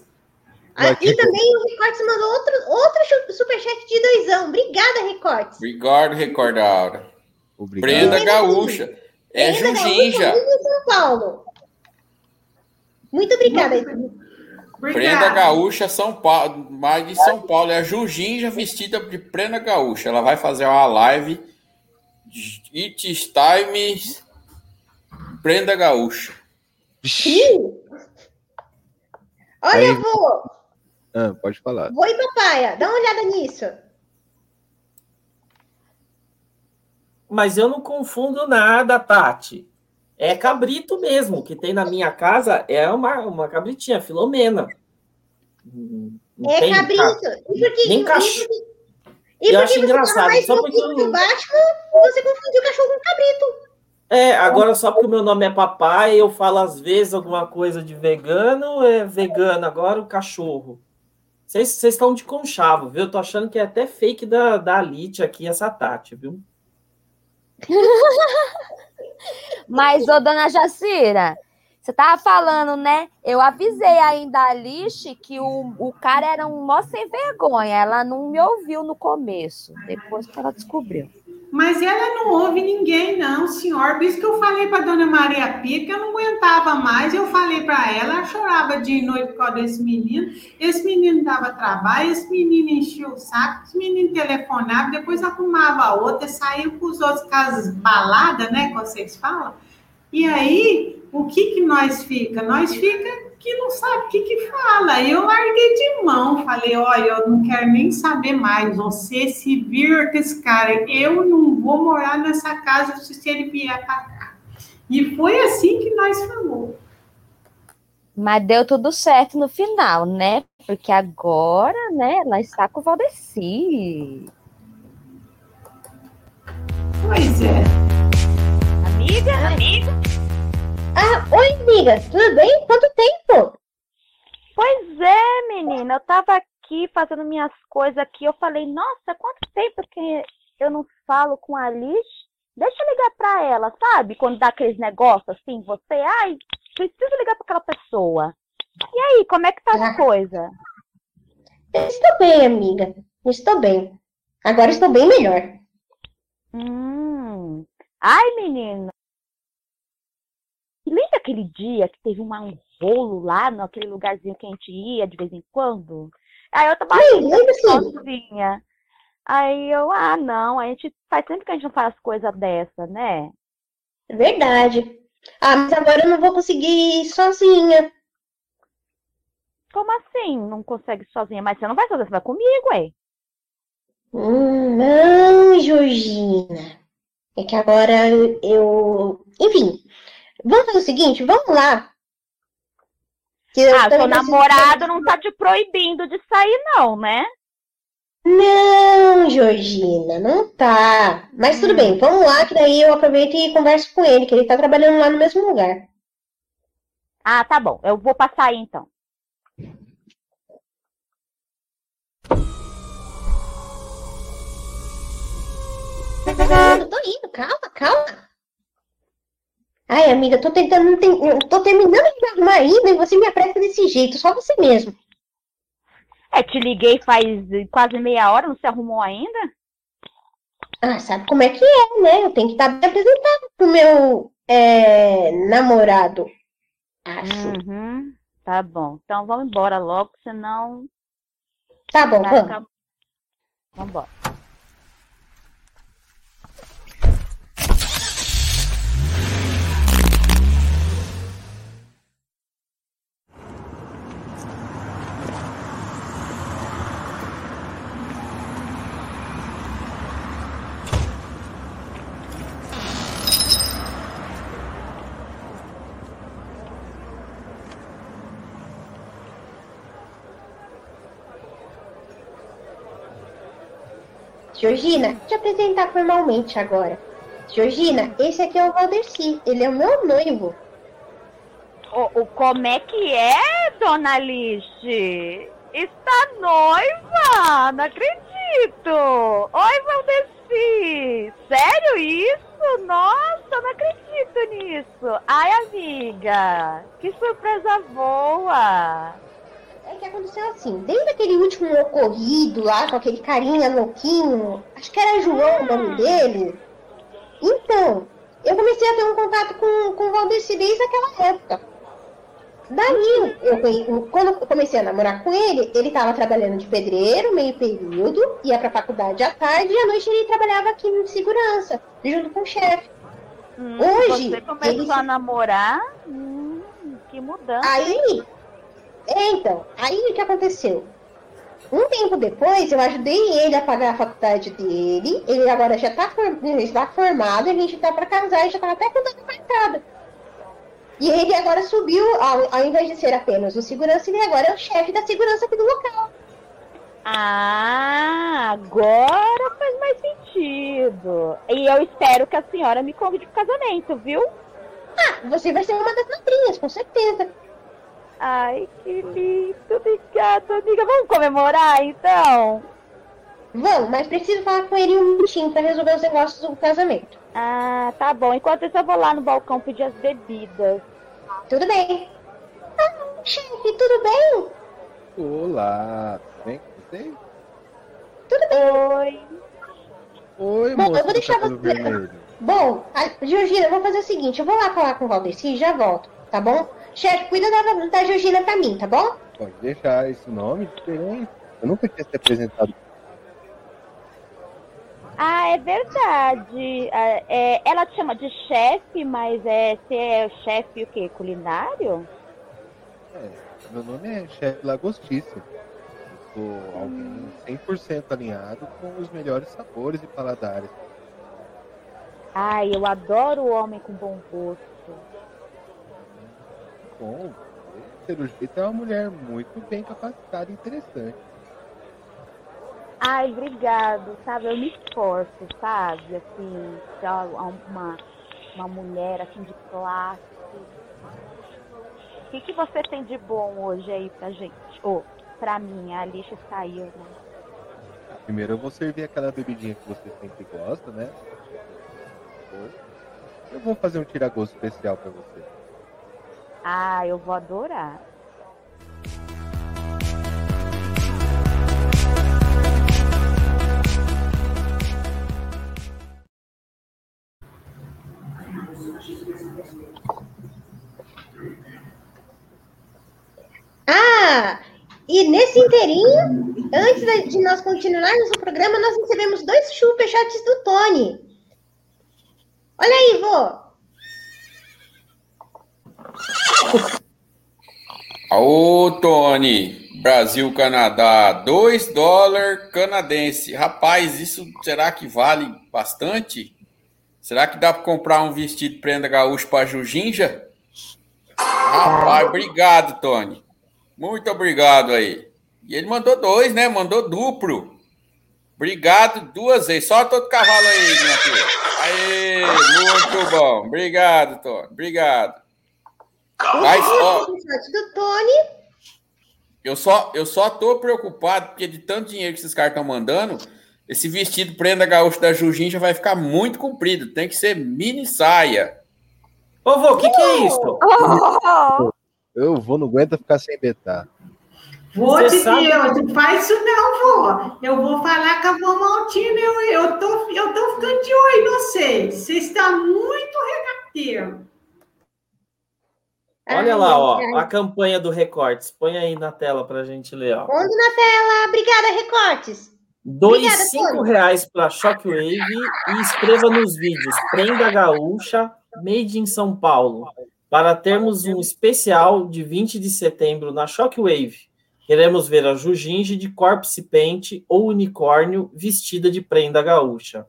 Aqui também o Recortes mandou outro, outro superchat de doisão. Obrigada, Recortes. Obrigado, Recordaura. Obrigado. Brenda Gaúcha. É Jujinja. São Paulo. Muito obrigada. Prenda Gaúcha, São Paulo, mais de São Paulo. É a Jujinja vestida de Prenda Gaúcha. Ela vai fazer uma live. It's time Prenda Gaúcha. Olha, Aí... vô. Ah, pode falar. Vô e papai, dá uma olhada nisso. Mas eu não confundo nada, Tati. É cabrito mesmo. O que tem na minha casa é uma, uma cabritinha, Filomena. Não é cabrito. E por que, Nem cachorro. E eu acho engraçado. Só porque. Batman, você confundiu cachorro com cabrito. É, agora só porque o meu nome é papai, eu falo às vezes alguma coisa de vegano, é vegano, agora o cachorro. Vocês estão de conchavo, viu? Eu tô achando que é até fake da, da Alit aqui, essa Tati, viu? Mas, ô dona Jacira, você tava falando, né? Eu avisei ainda a Alice que o, o cara era um mó sem vergonha. Ela não me ouviu no começo, depois que ela descobriu. Mas ela não ouve ninguém, não, senhor. Por isso que eu falei para dona Maria Pia que eu não aguentava mais. Eu falei para ela, ela chorava de noite por causa desse menino. Esse menino dava trabalho, esse menino enchia o saco, esse menino telefonava, depois arrumava outra, saiu com os outros casos balada, né? Que vocês falam. E aí, o que que nós fica? Nós fica que não sabe o que, que fala. Eu larguei de mão, falei, olha, eu não quero nem saber mais. Você se vir com esse cara, eu não vou morar nessa casa se ele vier para cá. E foi assim que nós falamos. Mas deu tudo certo no final, né? Porque agora, né, ela está com o Valdeci. Pois é. Amiga, amiga. Ah, oi, amiga, tudo bem? Quanto tempo? Pois é, menina, eu tava aqui fazendo minhas coisas aqui, eu falei, nossa, quanto tempo que eu não falo com a Alice? Deixa eu ligar pra ela, sabe? Quando dá aqueles negócios assim, você, ai, preciso ligar pra aquela pessoa. E aí, como é que tá as ah. coisas? Estou bem, amiga. Estou bem. Agora estou bem melhor. Hum. Ai, menina. Lembra aquele dia que teve uma, um rolo lá naquele lugarzinho que a gente ia de vez em quando? Aí eu tava lembro sim. sozinha. Aí eu, ah, não, a gente faz sempre que a gente não faz coisa dessa, né? É verdade. Ah, mas agora eu não vou conseguir ir sozinha. Como assim? Não consegue sozinha? Mas você não vai sozinha, você vai comigo, ué. Hum, não, Georgina. É que agora eu. Enfim, vamos fazer o seguinte, vamos lá. Que Ah, seu namorado não tá te proibindo de sair, não, né? Não, Georgina, não tá. Mas tudo bem, vamos lá, que daí eu aproveito e converso com ele, que ele tá trabalhando lá no mesmo lugar. Ah, tá bom. Eu vou passar aí então. Eu tô indo, calma, calma. Ai, amiga, tô tentando, tô terminando de me arrumar ainda e você me apressa desse jeito, só você mesmo. É, te liguei faz quase meia hora, não se arrumou ainda? Ah, sabe como é que é, né? Eu tenho que estar bem apresentada pro meu é, namorado. Acho. Uhum. Tá bom. Então vamos embora logo, senão Tá bom, vai vamos. ficar... Vamos embora. Georgina, te apresentar formalmente agora. Georgina, esse aqui é o Valdeci, ele é o meu noivo. O, o- como é que é, dona Alice? Está noiva? Não acredito! Oi, Valdeci! Sério isso? Nossa, não acredito nisso! Ai, amiga! Que surpresa boa! É que aconteceu assim, desde aquele último ocorrido lá com aquele carinha louquinho, acho que era João o nome dele. Então, eu comecei a ter um contato com, com o Valdeci desde aquela época. Daí, eu, quando eu comecei a namorar com ele, ele estava trabalhando de pedreiro, meio período, ia pra faculdade à tarde e à noite ele trabalhava aqui em segurança, junto com o chefe. Hum, Hoje, Você começou ele- a namorar? Hum, que mudança. Aí, é, então, aí o que aconteceu? Um tempo depois, eu ajudei ele a pagar a faculdade dele. Ele agora já está está formado, a gente está para casar e já está até com data marcada. E ele agora subiu, ao, ao invés de ser apenas o segurança, ele agora é o chefe da segurança aqui do local. Ah, agora faz mais sentido. E eu espero que a senhora me convide pro casamento, viu? Ah, você vai ser uma das madrinhas, com certeza. Ai, que lindo. Obrigada, amiga. Vamos comemorar, então? Vamos, mas preciso falar com ele um minutinho para resolver os negócios do casamento. Ah, tá bom. Enquanto isso, eu vou lá no balcão pedir as bebidas. Tudo bem. Ah, chefe, tudo bem? Olá, tudo bem com você? Oi. Oi, Bom, eu vou do deixar você- vermelho. Bom, a, Georgina, eu vou fazer o seguinte, eu vou lá falar com o Valdeci e já volto, tá bom? Chefe, cuida da, da Georgina pra mim, tá bom? Pode deixar esse nome diferente. Eu nunca tinha se apresentado. Ah, é verdade. Ah, é, ela te chama de chefe, mas é, você é chefe o quê? Culinário? É, meu nome é chefe Lagostice. Eu sou alguém 100% alinhado com os melhores sabores e paladares. Ai, eu adoro o homem com bom gosto. Bom, pelo jeito é uma mulher muito bem capacitada e interessante. Ai, obrigado, sabe? Eu me esforço, sabe? Assim, ser uma, uma mulher assim de classe. O que, que você tem de bom hoje aí pra gente? Ô, pra mim, a Alicia saiu, né? Primeiro eu vou servir aquela bebidinha que você sempre gosta, né? Eu vou fazer um tiragosto especial pra você. Ah, eu vou adorar. Ah, e nesse inteirinho, antes de nós continuarmos o programa, nós recebemos dois superchats do Tony. Olha aí, vô. Ô, Tony, Brasil, Canadá, 2 dólares canadense. Rapaz, isso será que vale bastante? Será que dá para comprar um vestido prenda gaúcho para Jujinja? Rapaz, obrigado, Tony. Muito obrigado aí. E ele mandou dois, né? Mandou duplo. Obrigado duas vezes. Só todo cavalo aí, minha filha. Aê, muito bom. Obrigado, Tony. Obrigado. Mas, ó, do Tony. Eu só, eu só tô preocupado porque de tanto dinheiro que esses caras estão mandando, esse vestido prenda gaúcho da Jujinja vai ficar muito comprido. Tem que ser mini saia. Ô, vô, o que, que é isso? Eu vou, não aguenta ficar sem betar. Vou sabe- Deus, não faz isso não, vô. Eu vou falar com a vó Maltina, eu, eu, tô, eu tô ficando de olho em vocês. Vocês estão muito regateiro. Olha Ai, lá, ó, ai. a campanha do Recortes. Põe aí na tela pra gente ler, ó. Pondo na tela. Obrigada, Recortes. Dois Obrigada, cinco reais para Shockwave e escreva nos vídeos Prenda Gaúcha Made in São Paulo para termos um especial de 20 de setembro na Shockwave. Queremos ver a Jujinge de Corpse Paint ou unicórnio vestida de prenda gaúcha.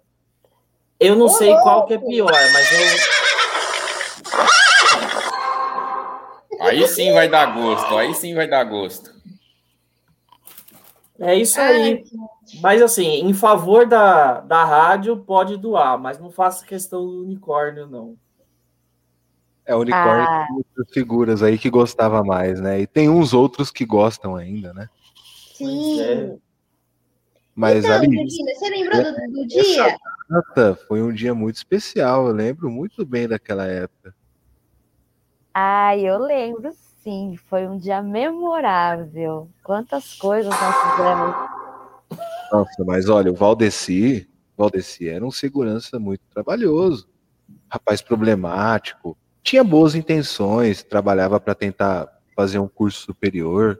Eu não Ô, sei qual que é pior, mas eu, Aí sim vai dar gosto. Aí sim vai dar gosto. é isso aí. Mas assim, em favor da, da rádio, pode doar, mas não faça questão do unicórnio, não. É o unicórnio Ah. tem outras figuras aí que gostava mais, né? E tem uns outros que gostam ainda, né? Sim. é. Mas então, ali, Regina, você lembrou do, do dia? data foi um dia muito especial. Eu lembro muito bem daquela época. Ai, eu lembro sim, foi um dia memorável. Quantas coisas nós fizemos. Nossa, mas olha, o Valdeci, Valdeci era um segurança muito trabalhoso, rapaz problemático, tinha boas intenções, trabalhava para tentar fazer um curso superior,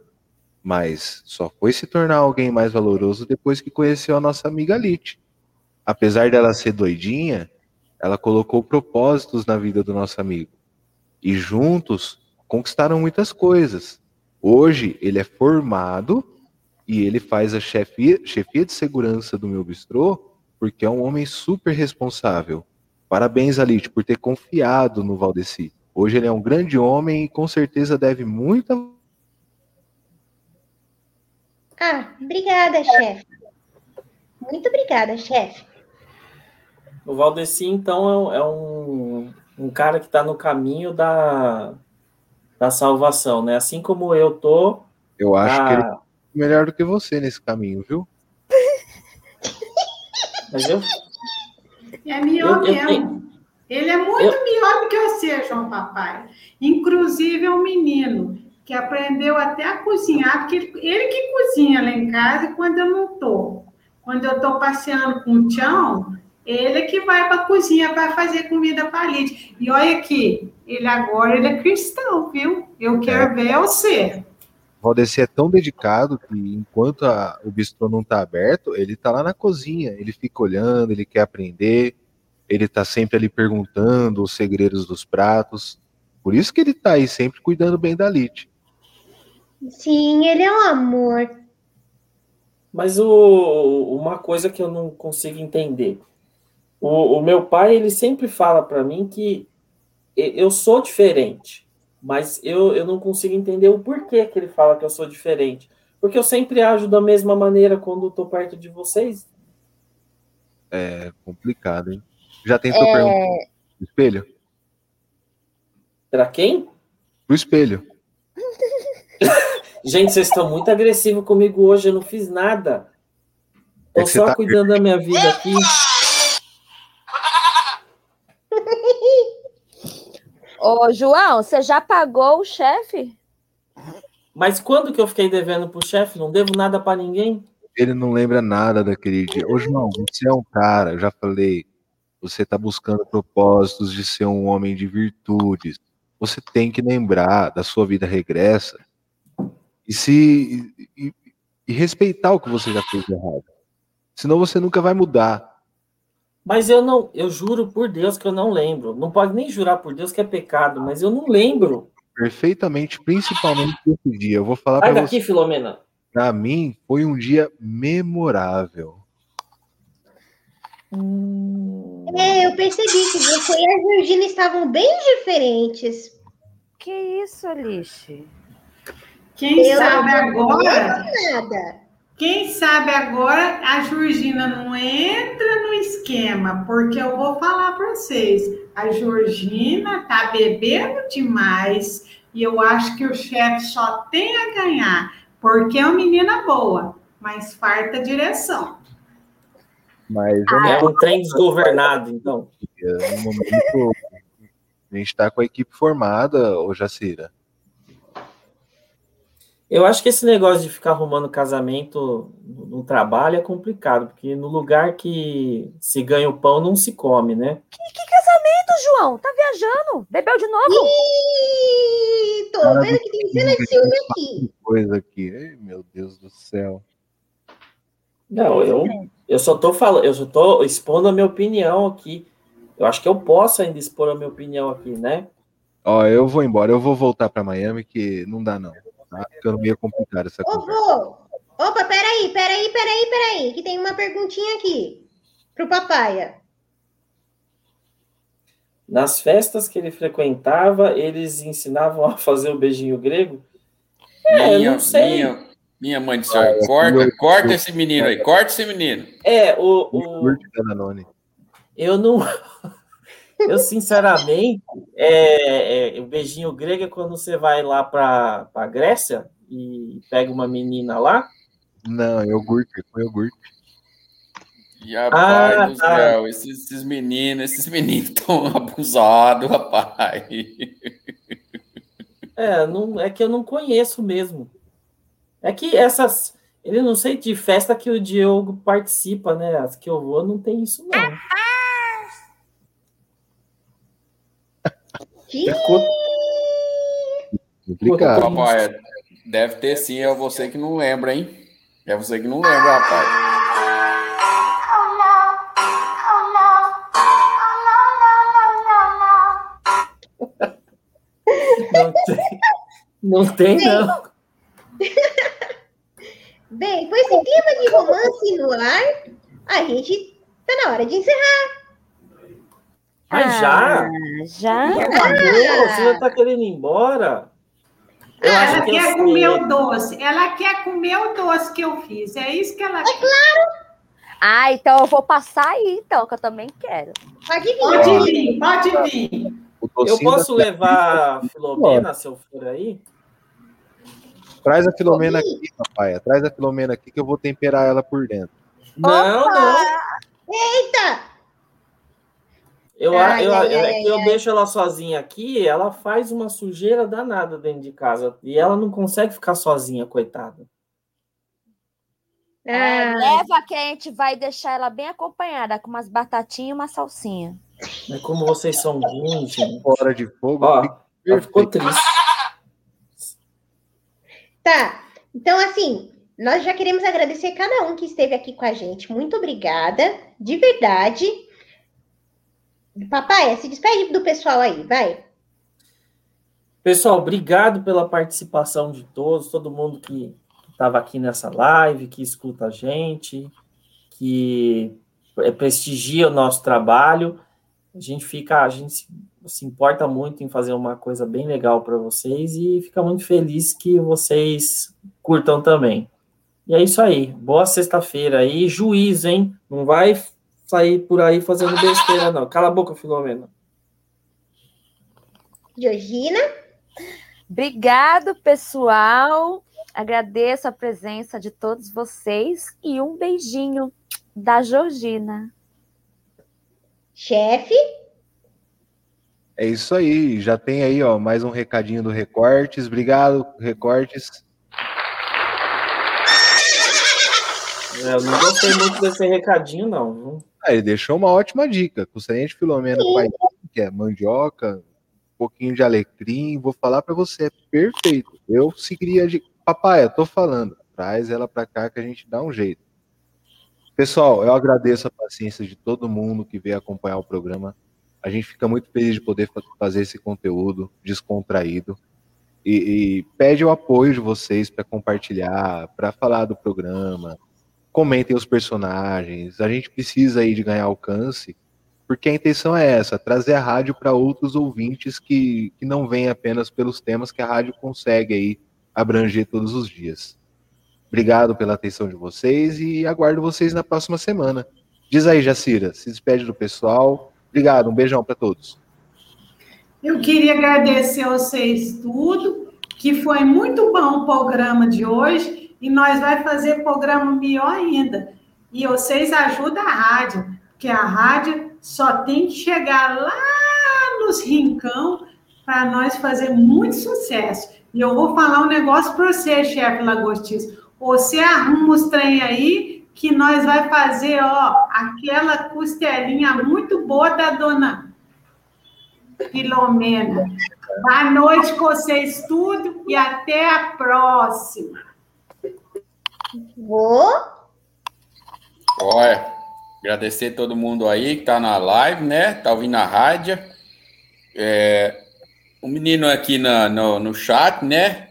mas só foi se tornar alguém mais valoroso depois que conheceu a nossa amiga Lite. Apesar dela ser doidinha, ela colocou propósitos na vida do nosso amigo. E juntos conquistaram muitas coisas. Hoje ele é formado e ele faz a chefia, chefia de segurança do meu bistrô porque é um homem super responsável. Parabéns, Alite, por ter confiado no Valdeci. Hoje ele é um grande homem e com certeza deve muita. Ah, obrigada, chefe. Muito obrigada, chefe. O Valdeci, então, é um- é um, cara que está no caminho da, da salvação, né? Assim como eu tô. Eu acho que ele é melhor do que você nesse caminho, viu? Mas eu, É melhor Eu- eu mesmo. Ele é muito melhor do que você, João Papai. Inclusive, é um menino que aprendeu até a cozinhar, porque ele, ele que cozinha lá em casa quando eu não estou. Quando eu estou passeando com o Tião, ele que vai para a cozinha para fazer comida para a Lid. E olha aqui, ele agora ele é cristão, viu? Eu quero ver você. O Valdeci é tão dedicado que enquanto a- o bistrô não tá aberto, ele tá lá na cozinha, ele fica olhando, ele quer aprender, ele tá sempre ali perguntando os segredos dos pratos. Por isso que ele tá aí sempre cuidando bem da Lite. Sim, ele é um amor. mas o, uma coisa que eu não consigo entender. O, o meu pai, ele sempre fala para mim que eu sou diferente, mas eu, eu não consigo entender o porquê que ele fala que eu sou diferente. Porque eu sempre ajo da mesma maneira quando estou perto de vocês. É complicado, hein? Já tentou perguntar pro espelho? Para quem? Pro espelho. Gente, vocês estão muito agressivos comigo hoje, eu não fiz nada. É Tô você só tá- cuidando da minha vida aqui. Ô, João, você já pagou o chefe? Mas quando que eu fiquei devendo pro chefe? Não devo nada para ninguém? Ele não lembra nada daquele dia. Ô, João, você é um cara, eu já falei, você tá buscando propósitos de ser um homem de virtudes. Você tem que lembrar da sua vida regressa E se e, e respeitar o que você já fez errado. Senão você nunca vai mudar. Mas eu não, eu juro por Deus que eu não lembro. Não pode nem jurar por Deus que é pecado, mas eu não lembro. Perfeitamente, principalmente esse dia. Eu vou falar para você. Filomena. Pra mim, foi um dia memorável. É, eu percebi que você e a Georgina estavam bem diferentes. Que isso, Alice? Quem Eu sabe não agora, Nada. Quem sabe agora a Georgina não entra no esquema, porque eu vou falar para vocês, a Georgina tá bebendo demais e eu acho que o chefe só tem a ganhar, porque é uma menina boa, mas farta direção. Mas É um trem desgovernado, então. no momento a gente tá com a equipe formada, ô Jacira. Eu acho que esse negócio de ficar arrumando casamento no trabalho é complicado, porque no lugar que se ganha o pão não se come, né? Que casamento, João? Tá viajando? Bebeu de novo? Ih, tô Cara, vendo que tem cena de ciúme aqui. Coisa aqui. Ai, meu Deus do céu. Não, eu, eu só tô falando, eu só tô expondo a minha opinião aqui. Eu acho que eu posso ainda expor a minha opinião aqui, né? Ó, eu vou embora, eu vou voltar pra Miami, que não dá não. Tá ficando meio complicado essa Ô, conversa. vô. Opa, peraí, peraí, peraí, peraí, que tem uma perguntinha aqui pro papaia. Nas festas que ele frequentava, eles ensinavam a fazer o beijinho grego? É, eu minha, não sei. Minha, minha mãe do céu, corta, corta esse menino aí, corta esse menino. É, o, o, eu não. Eu, sinceramente, é, é, o beijinho grego é quando você vai lá para a Grécia e pega uma menina lá. Não, iogurte, com iogurte. E rapaz Ah, do tá. céu, esses, esses meninos, esses meninos estão abusados, rapaz. É, não, é que eu não conheço mesmo. É que essas. Ele não sei de festa que o Diogo participa, né? As que eu vou não tem isso, não. Ih, Complicado. Rapaz, deve ter sim, é você que não lembra, hein? É você que não lembra, rapaz. Não tem, não, tem, não. Bem, com esse clima de romance no ar, a gente tá na hora de encerrar. Mas já? Ah, já? Acabou? Você já tá querendo ir embora? Eu acho ela que quer eu comer o doce. Ela quer comer o doce que eu fiz. É isso que ela quer. Ah, então eu vou passar aí, então, que eu também quero. Pode vir. Pode vir, pode vir. Eu posso levar a Filomena, se eu for aí? Traz a Filomena aqui, papai. Traz a Filomena aqui que eu vou temperar ela por dentro. Não, não. Eita! Eu, Ai, eu, ai, eu- ai, é que eu ai. deixo ela sozinha aqui, ela faz uma sujeira danada dentro de casa. E ela não consegue ficar sozinha, coitada. É, leva que a gente vai deixar ela bem acompanhada, com umas batatinhas e uma salsinha. Mas como vocês são ruins, gente. Fora de fogo. Ó, ficou triste. Tá. Então, assim, nós já queremos agradecer cada um que esteve aqui com a gente. Muito obrigada, de verdade. Papai, se despede do pessoal aí, vai. Pessoal, obrigado pela participação de todos, todo mundo que estava aqui nessa live, que escuta a gente, que eh, prestigia o nosso trabalho. A gente fica, a gente se, se importa muito em fazer uma coisa bem legal para vocês e fica muito feliz que vocês curtam também. E é isso aí. Boa sexta-feira aí. Juiz, hein? Não vai sair por aí fazendo besteira, não. Cala a boca, Filomena. Georgina, Obrigado, pessoal. Agradeço a presença de todos vocês e um beijinho da Georgina. chefe. É isso aí. Já tem aí, ó, mais um recadinho do Recortes. Obrigado, Recortes. É, Eu não gostei muito desse recadinho, não. Ah, ele deixou uma ótima dica. Costelinha de Filomena com aipim, que é mandioca, um pouquinho de alecrim. Vou falar pra você, é perfeito. Eu seguiria de Papai, eu tô falando, traz ela para cá que a gente dá um jeito. Pessoal, eu agradeço a paciência de todo mundo que veio acompanhar o programa. A gente fica muito feliz de poder fazer esse conteúdo descontraído. E, e pede o apoio de vocês para compartilhar, para falar do programa. Comentem os personagens. A gente precisa aí de ganhar alcance, porque a intenção é essa: trazer a rádio para outros ouvintes que, que não vêm apenas pelos temas que a rádio consegue aí abranger todos os dias. Obrigado pela atenção de vocês e aguardo vocês na próxima semana. Diz aí, Jacira, se despede do pessoal. Obrigado, um beijão para todos. Eu queria agradecer a vocês tudo, que foi muito bom o programa de hoje e nós vai fazer programa melhor ainda. E vocês ajudam a rádio, porque a rádio só tem que chegar lá nos rincão para nós fazer muito sucesso. E eu vou falar um negócio para você, chefe Lagostis. Você arruma os trem aí que nós vai fazer, ó, aquela costelinha muito boa da dona Filomena. Boa noite com vocês tudo e até a próxima. Vou. Olha, agradecer todo mundo aí que tá na live, né? Tá ouvindo a rádio. É, o menino aqui na, no, no chat, né?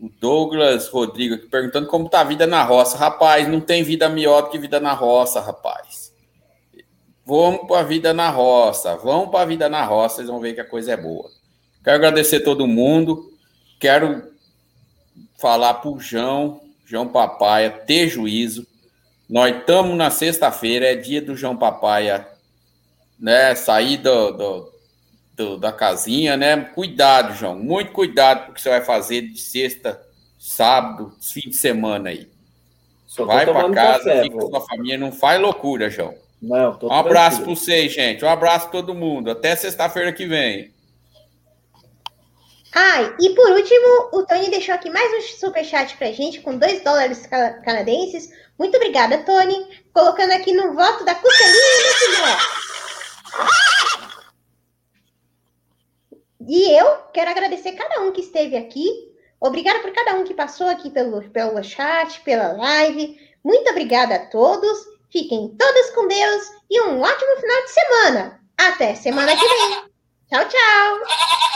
O Douglas Rodrigo aqui perguntando como tá a vida na roça. Rapaz, não tem vida melhor do que vida na roça, rapaz. Vamos para a vida na roça, vamos para a vida na roça, vocês vão ver que a coisa é boa. Quero agradecer todo mundo. Quero falar para o João, João Papaya, ter juízo. Nós estamos na sexta-feira, é dia do João Papaya, né? Sair do, do, do, da casinha, né? Cuidado, João, muito cuidado com o que você vai fazer de sexta, sábado, fim de semana aí. Só vai para casa, café, fica com a família, não faz loucura, João. Não, um abraço para vocês, gente. Um abraço para todo mundo. Até sexta-feira que vem. Ai, e por último, o Tony deixou aqui mais um superchat pra gente com 2 dólares canadenses. Muito obrigada, Tony. Colocando aqui no voto da costelinha do. E eu quero agradecer cada um que esteve aqui. Obrigada por cada um que passou aqui pelo, pelo chat, pela live. Muito obrigada a todos. Fiquem todos com Deus e um ótimo final de semana. Até semana que vem. Tchau, tchau.